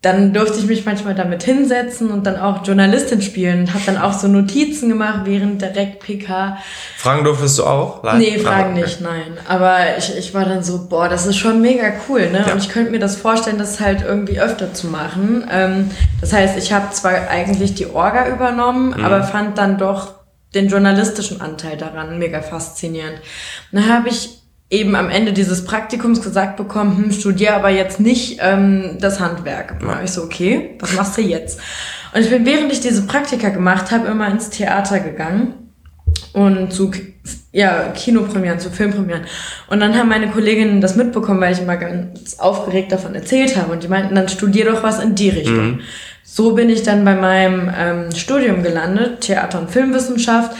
dann durfte ich mich manchmal damit hinsetzen und dann auch Journalistin spielen und habe dann auch so Notizen gemacht während direkt PK. Fragen durftest du auch? Live? Nee, Fragen okay. nicht, nein. Aber ich, ich war dann so, boah, das ist schon mega cool, ne? Ja. Und ich könnte mir das vorstellen, das halt irgendwie öfter zu machen. Ähm, das heißt, ich habe zwar eigentlich die Orga übernommen, mhm. aber fand dann doch den journalistischen Anteil daran mega faszinierend. Und dann habe ich eben am Ende dieses Praktikums gesagt bekommen, hm, studiere aber jetzt nicht ähm, das Handwerk. Da war ich so, okay, was machst du jetzt? Und ich bin, während ich diese Praktika gemacht habe, immer ins Theater gegangen und zu ja, Kinopremieren, zu Filmpremieren. Und dann haben meine Kolleginnen das mitbekommen, weil ich immer ganz aufgeregt davon erzählt habe. Und die meinten, dann studier doch was in die Richtung. Mhm. So bin ich dann bei meinem ähm, Studium gelandet, Theater- und Filmwissenschaft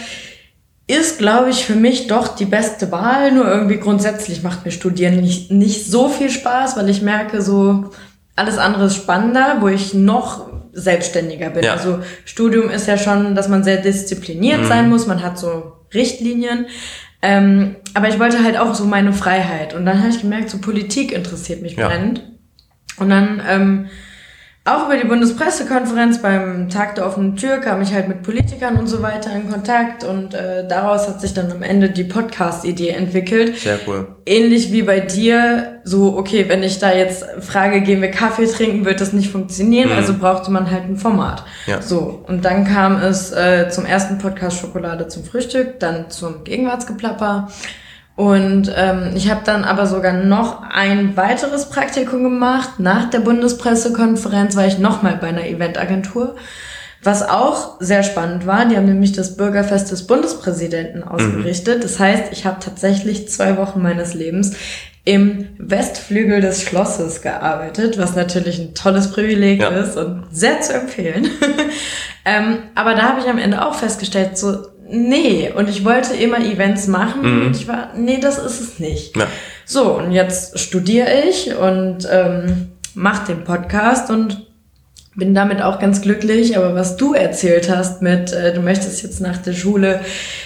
ist, glaube ich, für mich doch die beste Wahl. Nur irgendwie grundsätzlich macht mir Studieren nicht, nicht so viel Spaß, weil ich merke, so alles andere ist spannender, wo ich noch selbstständiger bin. Ja. Also Studium ist ja schon, dass man sehr diszipliniert Mhm. sein muss. Man hat so Richtlinien. Ähm, aber ich wollte halt auch so meine Freiheit. Und dann habe ich gemerkt, so Politik interessiert mich Ja. brennend. Und dann ähm, auch über die Bundespressekonferenz beim Tag der offenen Tür kam ich halt mit Politikern und so weiter in Kontakt und äh, daraus hat sich dann am Ende die Podcast-Idee entwickelt. Sehr cool. Ähnlich wie bei dir, so, okay, wenn ich da jetzt frage, gehen wir Kaffee trinken, wird das nicht funktionieren, Mhm. also brauchte man halt ein Format. Ja. So, und dann kam es äh, zum ersten Podcast Schokolade zum Frühstück, dann zum Gegenwartsgeplapper. Und ähm, ich habe dann aber sogar noch ein weiteres Praktikum gemacht. Nach der Bundespressekonferenz war ich nochmal bei einer Eventagentur, was auch sehr spannend war. Die haben nämlich das Bürgerfest des Bundespräsidenten ausgerichtet. Das heißt, ich habe tatsächlich zwei Wochen meines Lebens im Westflügel des Schlosses gearbeitet, was natürlich ein tolles Privileg Ja. ist und sehr zu empfehlen. ähm, aber da habe ich am Ende auch festgestellt, so, nee, und ich wollte immer Events machen und ich war, nee, das ist es nicht. Ja. So, und jetzt studiere ich und ähm, mache den Podcast und bin damit auch ganz glücklich. Aber was du erzählt hast mit, äh, du möchtest jetzt nach der Schule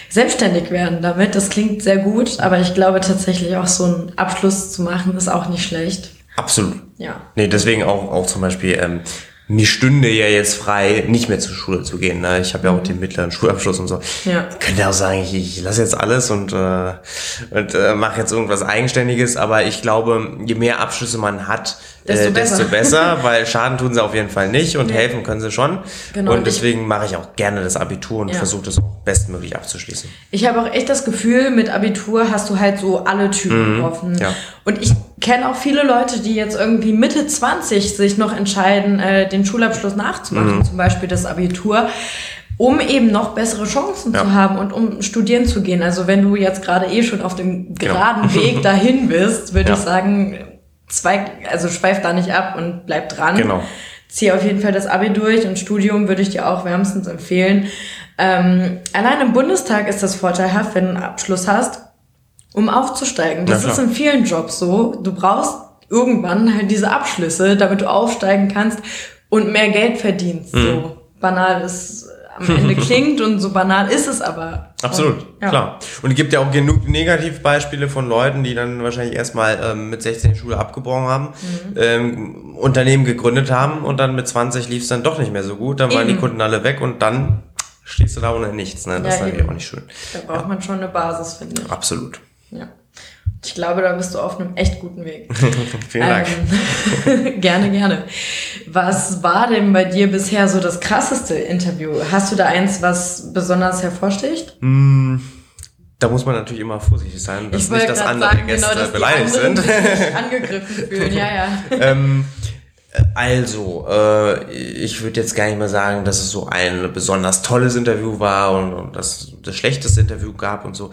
selbstständig werden damit, das klingt sehr gut. Aber ich glaube tatsächlich auch so einen Abschluss zu machen, ist auch nicht schlecht. Absolut. Ja. Nee, deswegen auch, auch zum Beispiel, ähm, mir stünde ja jetzt frei, nicht mehr zur Schule zu gehen. Ne? Ich habe ja auch den mittleren Schulabschluss und so. Ja. Könnte auch sagen, ich, ich lasse jetzt alles und, äh, und äh, mache jetzt irgendwas Eigenständiges. Aber ich glaube, je mehr Abschlüsse man hat, Desto äh, desto besser. besser, weil Schaden tun sie auf jeden Fall nicht und helfen können sie schon. Genau, und deswegen mache ich auch gerne das Abitur und Ja. versuche das auch bestmöglich abzuschließen. Ich habe auch echt das Gefühl, mit Abitur hast du halt so alle Türen offen. Mhm. ja. Und ich kenne auch viele Leute, die jetzt irgendwie Mitte 20 sich noch entscheiden, äh, den Schulabschluss Mhm. nachzumachen, zum Beispiel das Abitur, um eben noch bessere Chancen Ja. zu haben und um studieren zu gehen. Also wenn du jetzt gerade eh schon auf dem Genau. geraden Weg dahin bist, würde Ja. ich sagen, zwei, also schweif da nicht ab und bleib dran. Genau. Zieh auf jeden Fall das Abi durch und Studium würde ich dir auch wärmstens empfehlen. Ähm, allein im Bundestag ist das vorteilhaft, wenn du einen Abschluss hast, um aufzusteigen. Das ist in vielen Jobs so. Du brauchst irgendwann halt diese Abschlüsse, damit du aufsteigen kannst und mehr Geld verdienst. Mhm. So banal es am Ende klingt und so banal ist es aber. Absolut, Ja. klar. Und es gibt ja auch genug Negativbeispiele von Leuten, die dann wahrscheinlich erstmal ähm, mit 16 die Schule abgebrochen haben, Mhm. ähm, Unternehmen gegründet haben und dann mit 20 lief es dann doch nicht mehr so gut. Dann waren die Eben. Kunden alle weg und dann stehst du da ohne nichts. Ne? Das Ja, ist natürlich eben. auch nicht schön. Da braucht man schon eine Basis, finde ich. Absolut. Ja. Ich glaube, da bist du auf einem echt guten Weg. Vielen Dank. Ähm, gerne, gerne. Was war denn bei dir bisher so das krasseste Interview? Hast du da eins, was besonders hervorsticht? Da muss man natürlich immer vorsichtig sein, dass nicht, grad andere Gäste dass die beleidigt anderen sind. angegriffen fühlen, ja, ja. ähm, also, äh, ich würde jetzt gar nicht mehr sagen, dass es so ein besonders tolles Interview war und, und dass das schlechteste Interview gab und so.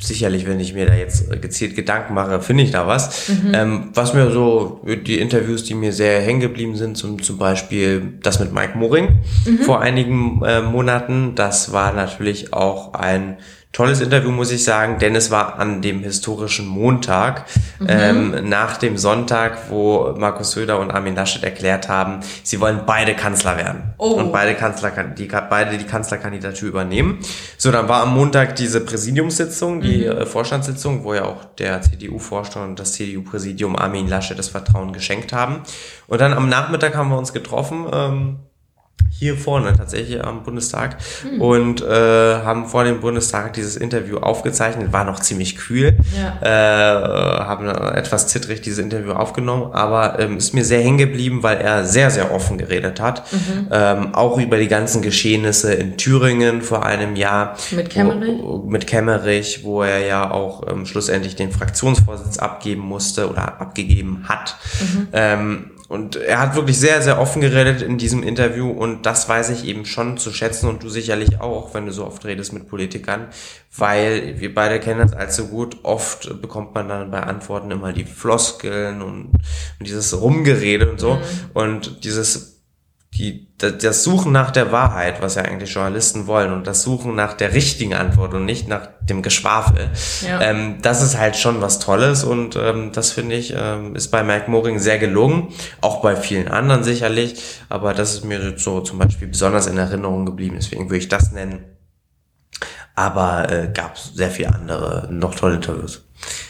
Sicherlich, wenn ich mir da jetzt gezielt Gedanken mache, finde ich da was. Ähm, was mir so, die Interviews, die mir sehr hängen geblieben sind, zum, zum Beispiel das mit Mike Moring vor einigen äh, Monaten, das war natürlich auch ein tolles Interview, muss ich sagen, denn es war an dem historischen Montag, ähm, nach dem Sonntag, wo Markus Söder und Armin Laschet erklärt haben, sie wollen beide Kanzler werden Oh. und beide Kanzler, die, beide die Kanzlerkandidatur übernehmen. So, dann war am Montag diese Präsidiumssitzung, die äh, Vorstandssitzung, wo ja auch der CDU-Vorstand und das CDU-Präsidium Armin Laschet das Vertrauen geschenkt haben. Und dann am Nachmittag haben wir uns getroffen. Ähm, hier vorne tatsächlich am Bundestag und äh, haben vor dem Bundestag dieses Interview aufgezeichnet. War noch ziemlich kühl, äh, haben etwas zittrig dieses Interview aufgenommen, aber ähm, ist mir sehr hängen geblieben, weil er sehr, sehr offen geredet hat. Ähm, auch über die ganzen Geschehnisse in Thüringen vor einem Jahr. Mit Kemmerich? Wo, mit Kemmerich, wo er ja auch ähm, schlussendlich den Fraktionsvorsitz abgeben musste oder abgegeben hat. Ähm, und er hat wirklich sehr, sehr offen geredet in diesem Interview und das weiß ich eben schon zu schätzen und du sicherlich auch, wenn du so oft redest mit Politikern, weil wir beide kennen das allzu gut. Oft bekommt man dann bei Antworten immer die Floskeln und, und dieses Rumgerede und so und dieses die, das Suchen nach der Wahrheit, was ja eigentlich Journalisten wollen, und das Suchen nach der richtigen Antwort und nicht nach dem Geschwafel, ja. ähm, das ist halt schon was Tolles und ähm, das finde ich, ähm, ist bei Mike Moring sehr gelungen, auch bei vielen anderen sicherlich, aber das ist mir so zum Beispiel besonders in Erinnerung geblieben, deswegen würde ich das nennen. Aber äh, gab sehr viele andere noch tolle Interviews.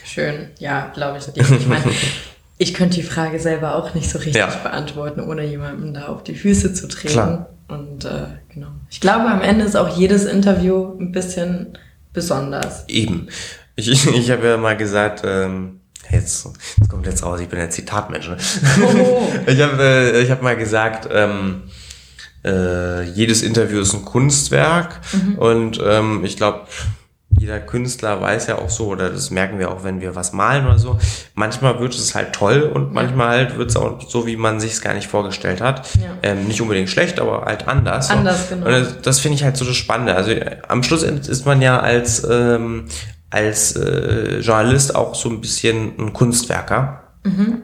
Schön, ja, glaube ich. Ich meine, ich könnte die Frage selber auch nicht so richtig ja. beantworten, ohne jemandem da auf die Füße zu treten. Klar. Und äh, genau. Ich glaube, am Ende ist auch jedes Interview ein bisschen besonders. Eben. Ich, ich, habe ja mal gesagt, ähm, jetzt, jetzt kommt jetzt raus, ich bin ein Zitatmensch. Ne? Oh. ich habe äh, ich hab mal gesagt, ähm, äh, jedes Interview ist ein Kunstwerk mhm. und ähm, ich glaube, jeder Künstler weiß ja auch so, oder das merken wir auch, wenn wir was malen oder so. Manchmal wird es halt toll und manchmal halt wird es auch so, wie man sich es gar nicht vorgestellt hat. Ja. Ähm, nicht unbedingt schlecht, aber halt anders. Anders, so. genau. Und das, das finde ich halt so das Spannende. Also am Schluss ist man ja als, ähm, als äh, Journalist auch so ein bisschen ein Kunstwerker. Mhm.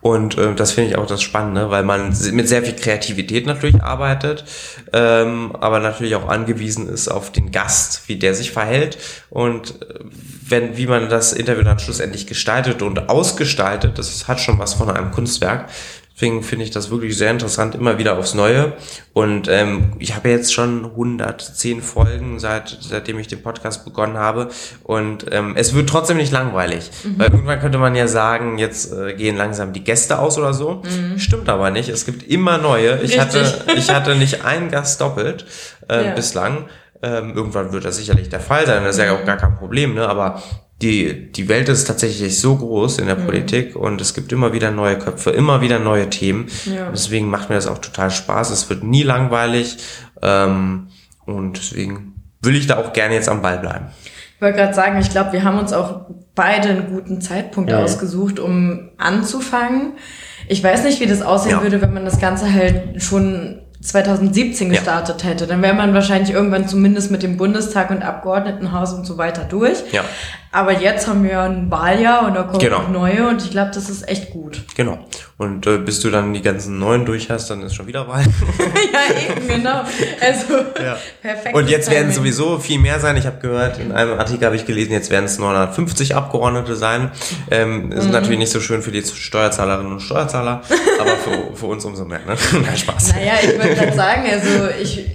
Und äh, das finde ich auch das Spannende, weil man mit sehr viel Kreativität natürlich arbeitet, ähm, aber natürlich auch angewiesen ist auf den Gast, wie der sich verhält und äh, wenn wie man das Interview dann schlussendlich gestaltet und ausgestaltet, das hat schon was von einem Kunstwerk. Deswegen finde ich das wirklich sehr interessant, immer wieder aufs Neue. Und ähm, ich habe jetzt schon 110 Folgen, seit, seitdem ich den Podcast begonnen habe. Und ähm, es wird trotzdem nicht langweilig. Mhm. Weil irgendwann könnte man ja sagen, jetzt äh, gehen langsam die Gäste aus oder so. Mhm. Stimmt aber nicht. Es gibt immer neue. Ich hatte, ich hatte nicht einen Gast doppelt äh, ja. bislang. Ähm, irgendwann wird das sicherlich der Fall sein. Das ist ja auch gar kein Problem, ne? Aber die, die Welt ist tatsächlich so groß in der mhm. Politik und es gibt immer wieder neue Köpfe, immer wieder neue Themen. Ja. Deswegen macht mir das auch total Spaß. Es wird nie langweilig ähm, und deswegen will ich da auch gerne jetzt am Ball bleiben. Ich wollte gerade sagen, ich glaube, wir haben uns auch beide einen guten Zeitpunkt ja. ausgesucht, um anzufangen. Ich weiß nicht, wie das aussehen ja. würde, wenn man das Ganze halt schon 2017 gestartet ja. hätte, dann wäre man wahrscheinlich irgendwann zumindest mit dem Bundestag und Abgeordnetenhaus und so weiter durch. Ja. Aber jetzt haben wir ein Wahljahr und da kommen genau. noch neue und ich glaube, das ist echt gut. Genau. Und äh, bis du dann die ganzen neuen durch hast, dann ist schon wieder Wahl. ja, eben, genau. Also ja. perfekt. Und jetzt werden es sowieso viel mehr sein. Ich habe gehört, in einem Artikel habe ich gelesen, jetzt werden es 950 Abgeordnete sein. Ähm, ist mhm. natürlich nicht so schön für die Steuerzahlerinnen und Steuerzahler, aber für, für uns umso mehr. Ne? Nein, Spaß. Naja, ich wollte gerade sagen, also ich,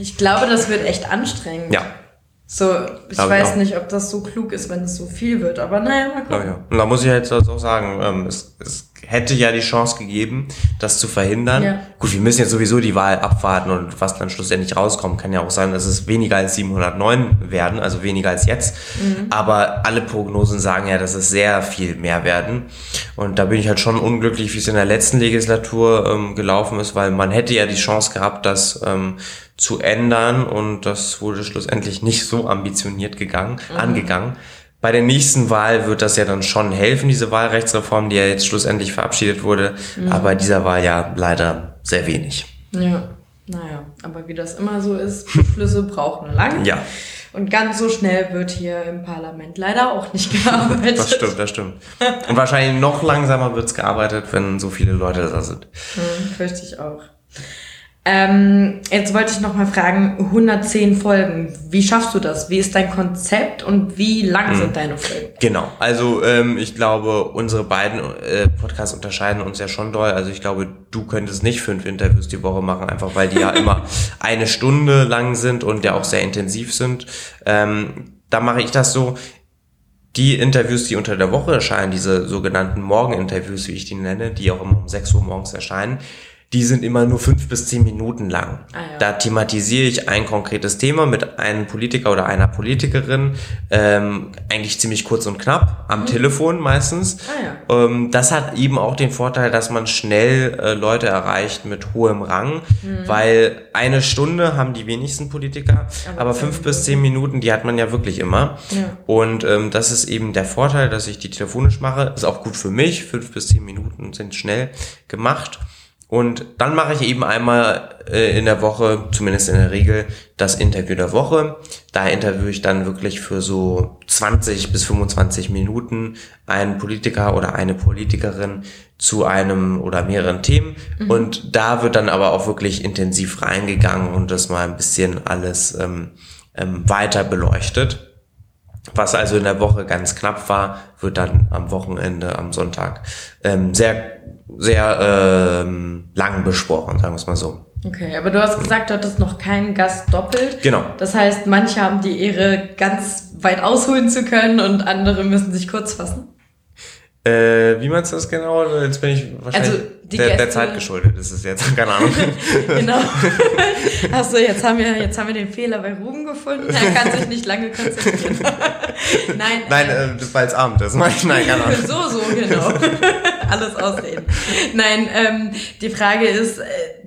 ich glaube, das wird echt anstrengend. Ja. So, ich Glaube weiß ich nicht, ob das so klug ist, wenn es so viel wird, aber naja, mal gucken. Ja, ja. Und da muss ich jetzt auch sagen, ähm, es, es hätte ja die Chance gegeben, das zu verhindern. Ja. Gut, wir müssen jetzt sowieso die Wahl abwarten und was dann schlussendlich rauskommt, kann ja auch sein, dass es weniger als 709 werden, also weniger als jetzt. Mhm. Aber alle Prognosen sagen ja, dass es sehr viel mehr werden. Und da bin ich halt schon unglücklich, wie es in der letzten Legislatur ähm, gelaufen ist, weil man hätte ja die Chance gehabt, das ähm, zu ändern und das wurde schlussendlich nicht so ambitioniert gegangen, mhm. angegangen. Bei der nächsten Wahl wird das ja dann schon helfen, diese Wahlrechtsreform, die ja jetzt schlussendlich verabschiedet wurde. Mhm. Aber dieser Wahl ja leider sehr wenig. Ja, naja, aber wie das immer so ist, Beschlüsse brauchen lang. Ja. Und ganz so schnell wird hier im Parlament leider auch nicht gearbeitet. Das stimmt, das stimmt. Und wahrscheinlich noch langsamer wird's gearbeitet, wenn so viele Leute da sind. Hm, fürchte ich auch. Ähm, jetzt wollte ich noch mal fragen, 110 Folgen, wie schaffst du das? Wie ist dein Konzept und wie lang mhm. sind deine Folgen? Genau, also ähm, ich glaube, unsere beiden äh, Podcasts unterscheiden uns ja schon doll. Also ich glaube, du könntest nicht fünf Interviews die Woche machen, einfach weil die ja immer eine Stunde lang sind und ja auch sehr intensiv sind. Ähm, da mache ich das so, die Interviews, die unter der Woche erscheinen, diese sogenannten Morgeninterviews, wie ich die nenne, die auch immer um 6 Uhr morgens erscheinen, die sind immer nur fünf bis zehn Minuten lang. Ah, ja. Da thematisiere ich ein konkretes Thema mit einem Politiker oder einer Politikerin, ähm, eigentlich ziemlich kurz und knapp, am mhm. Telefon meistens. Ah, ja. ähm, das hat eben auch den Vorteil, dass man schnell äh, Leute erreicht mit hohem Rang, mhm. weil eine Stunde haben die wenigsten Politiker, aber, aber fünf bis zehn Minuten, die hat man ja wirklich immer. Ja. Und ähm, das ist eben der Vorteil, dass ich die telefonisch mache. Ist auch gut für mich. Fünf bis zehn Minuten sind schnell gemacht. Und dann mache ich eben einmal äh, in der Woche, zumindest in der Regel, das Interview der Woche. Da interviewe ich dann wirklich für so 20 bis 25 Minuten einen Politiker oder eine Politikerin zu einem oder mehreren Themen. Mhm. Und da wird dann aber auch wirklich intensiv reingegangen und das mal ein bisschen alles ähm, ähm, weiter beleuchtet. Was also in der Woche ganz knapp war, wird dann am Wochenende, am Sonntag ähm, sehr, sehr ähm, lang besprochen, sagen wir es mal so. Okay, aber du hast gesagt, du hattest noch keinen Gast doppelt. Genau. Das heißt, manche haben die Ehre, ganz weit ausholen zu können und andere müssen sich kurz fassen. Äh, wie meinst du das genau? Jetzt bin ich wahrscheinlich also der, der Zeit geschuldet ist es jetzt, keine Ahnung. genau. Achso, jetzt haben wir jetzt haben wir den Fehler bei Ruben gefunden. Er kann sich nicht lange konzentrieren. nein. Nein, äh, weil es Abend ist. Nein, nein, keine Ahnung. so, so, genau. Alles ausreden. Nein, ähm, die Frage ist, äh,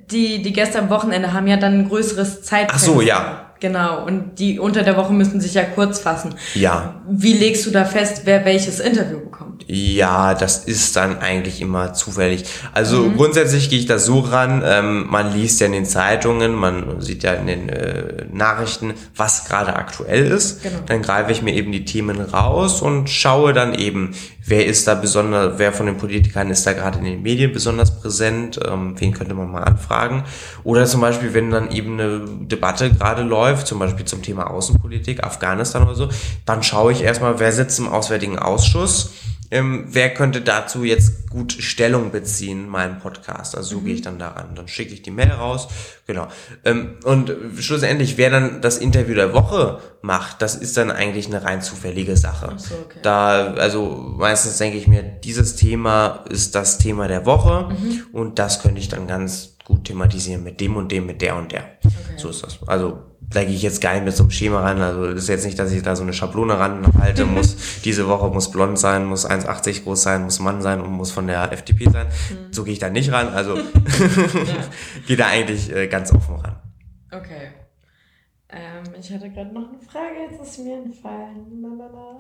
die, die Gäste am Wochenende haben ja dann ein größeres Zeitfenster. Ach so, ja. Genau, und die unter der Woche müssen sich ja kurz fassen. Ja. Wie legst du da fest, wer welches Interview bekommt? Ja, das ist dann eigentlich immer zufällig. Also mhm. grundsätzlich gehe ich da so ran, ähm, man liest ja in den Zeitungen, man sieht ja in den äh, Nachrichten, was gerade aktuell ist. Genau. Dann greife ich mir eben die Themen raus und schaue dann eben, wer ist da besonders, wer von den Politikern ist da gerade in den Medien besonders präsent, ähm, wen könnte man mal anfragen. Oder zum Beispiel, wenn dann eben eine Debatte gerade läuft, zum Beispiel zum Thema Außenpolitik, Afghanistan oder so, dann schaue ich erstmal, wer sitzt im Auswärtigen Ausschuss ähm, wer könnte dazu jetzt gut Stellung beziehen in meinem Podcast? Also so mhm. gehe ich dann daran. Dann schicke ich die Mail raus. Genau. Ähm, und schlussendlich, wer dann das Interview der Woche macht, das ist dann eigentlich eine rein zufällige Sache. Ach so, okay. Da, also meistens denke ich mir, dieses Thema ist das Thema der Woche mhm. und das könnte ich dann ganz gut thematisieren mit dem und dem, mit der und der. Okay. So ist das. Also da gehe ich jetzt gar nicht mit so einem Schema ran. Also ist jetzt nicht, dass ich da so eine Schablone ranhalte, muss diese Woche muss blond sein, muss 1,80 groß sein, muss Mann sein und muss von der FDP sein. Mhm. So gehe ich da nicht ran. Also ja. gehe da eigentlich äh, ganz offen ran. Okay. Ähm, ich hatte gerade noch eine Frage, jetzt ist mir entfallen.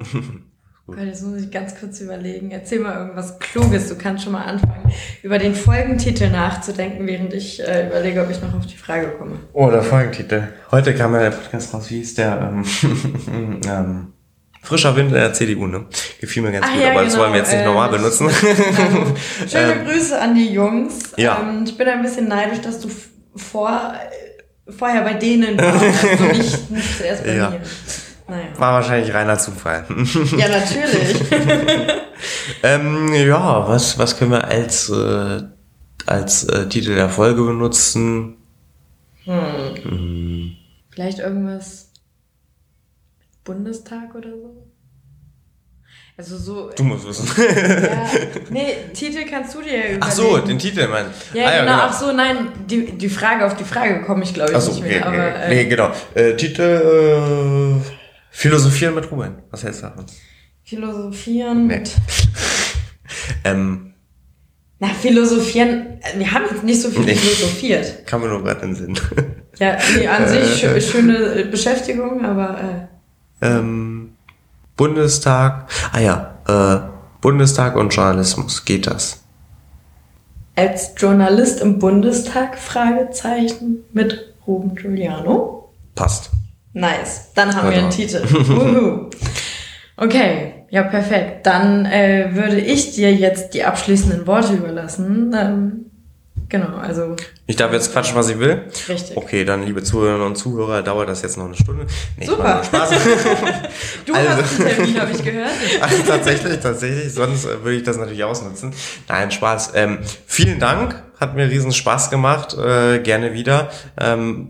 Gut. Jetzt muss ich ganz kurz überlegen. Erzähl mal irgendwas Kluges. Du kannst schon mal anfangen, über den Folgentitel nachzudenken, während ich äh, überlege, ob ich noch auf die Frage komme. Oh, der Folgentitel. Heute kam ja der Podcast raus. Wie hieß der? Ähm, ähm, Frischer Wind der CDU, ne? Gefiel mir ganz Ach, gut, ja, aber genau. das wollen wir jetzt nicht äh, normal benutzen. Schöne ähm, Grüße an die Jungs. Ja. Ähm, ich bin ein bisschen neidisch, dass du vor, vorher bei denen warst, also nicht, nicht zuerst bei ja. mir. Naja. War wahrscheinlich reiner Zufall. Ja, natürlich. ähm, ja, was, was können wir als, äh, als äh, Titel der Folge benutzen? Hm. Hm. Vielleicht irgendwas Bundestag oder so? Also so. Du musst wissen. Ja, nee, Titel kannst du dir überlegen. Ach so, den Titel, mein. Ja, ah, ja genau, genau, Ach so, nein, die, die Frage auf die Frage komme ich, glaube ich, Ach so, nicht okay, mehr. Aber, äh, nee, genau. Äh, Titel. Äh, Philosophieren mit Ruben. Was hältst du davon? Philosophieren nee. mit. ähm, Na, philosophieren. Wir haben jetzt nicht so viel nee. philosophiert. Kann man nur gerade den Sinn. Ja, nee, an sich äh. schöne Beschäftigung, aber. Äh. Ähm, Bundestag. Ah ja, äh, Bundestag und Journalismus. Geht das? Als Journalist im Bundestag? Fragezeichen mit Ruben Giuliano. Passt. Nice. Dann haben wir einen Titel. Uhu. Okay, ja, perfekt. Dann äh, würde ich dir jetzt die abschließenden Worte überlassen. Ähm, genau, also. Ich darf jetzt quatschen, was ich will? Richtig. Okay, dann, liebe Zuhörerinnen und Zuhörer, dauert das jetzt noch eine Stunde. Nee, Super. Spaß. du also, hast einen Termin, habe ich gehört. also, tatsächlich, tatsächlich. Sonst äh, würde ich das natürlich ausnutzen. Nein, Spaß. Ähm, vielen Dank. Hat mir riesen Spaß gemacht. Äh, gerne wieder. Ähm,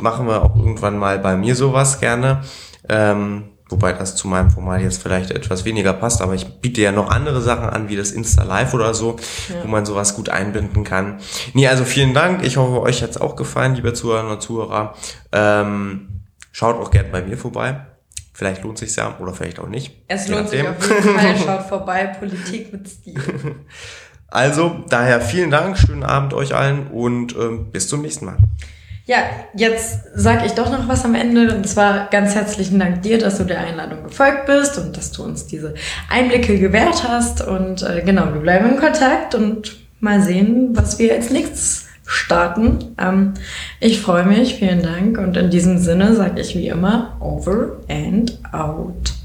machen wir auch irgendwann mal bei mir sowas gerne. Ähm, wobei das zu meinem Format jetzt vielleicht etwas weniger passt, aber ich biete ja noch andere Sachen an, wie das Insta Live oder so, ja. wo man sowas gut einbinden kann. Nee, also vielen Dank. Ich hoffe, euch hat's auch gefallen, liebe Zuhörer und Zuhörer. Ähm, schaut auch gerne bei mir vorbei. Vielleicht lohnt sich's ja oder vielleicht auch nicht. Es lohnt sich auf jeden Fall. Schaut vorbei. Politik mit Stil. Also, daher vielen Dank, schönen Abend euch allen und ähm, bis zum nächsten Mal. Ja, jetzt sage ich doch noch was am Ende. Und zwar ganz herzlichen Dank dir, dass du der Einladung gefolgt bist und dass du uns diese Einblicke gewährt hast. Und äh, genau, wir bleiben in Kontakt und mal sehen, was wir als nächstes starten. Ähm, ich freue mich, vielen Dank. Und in diesem Sinne sage ich wie immer, over and out.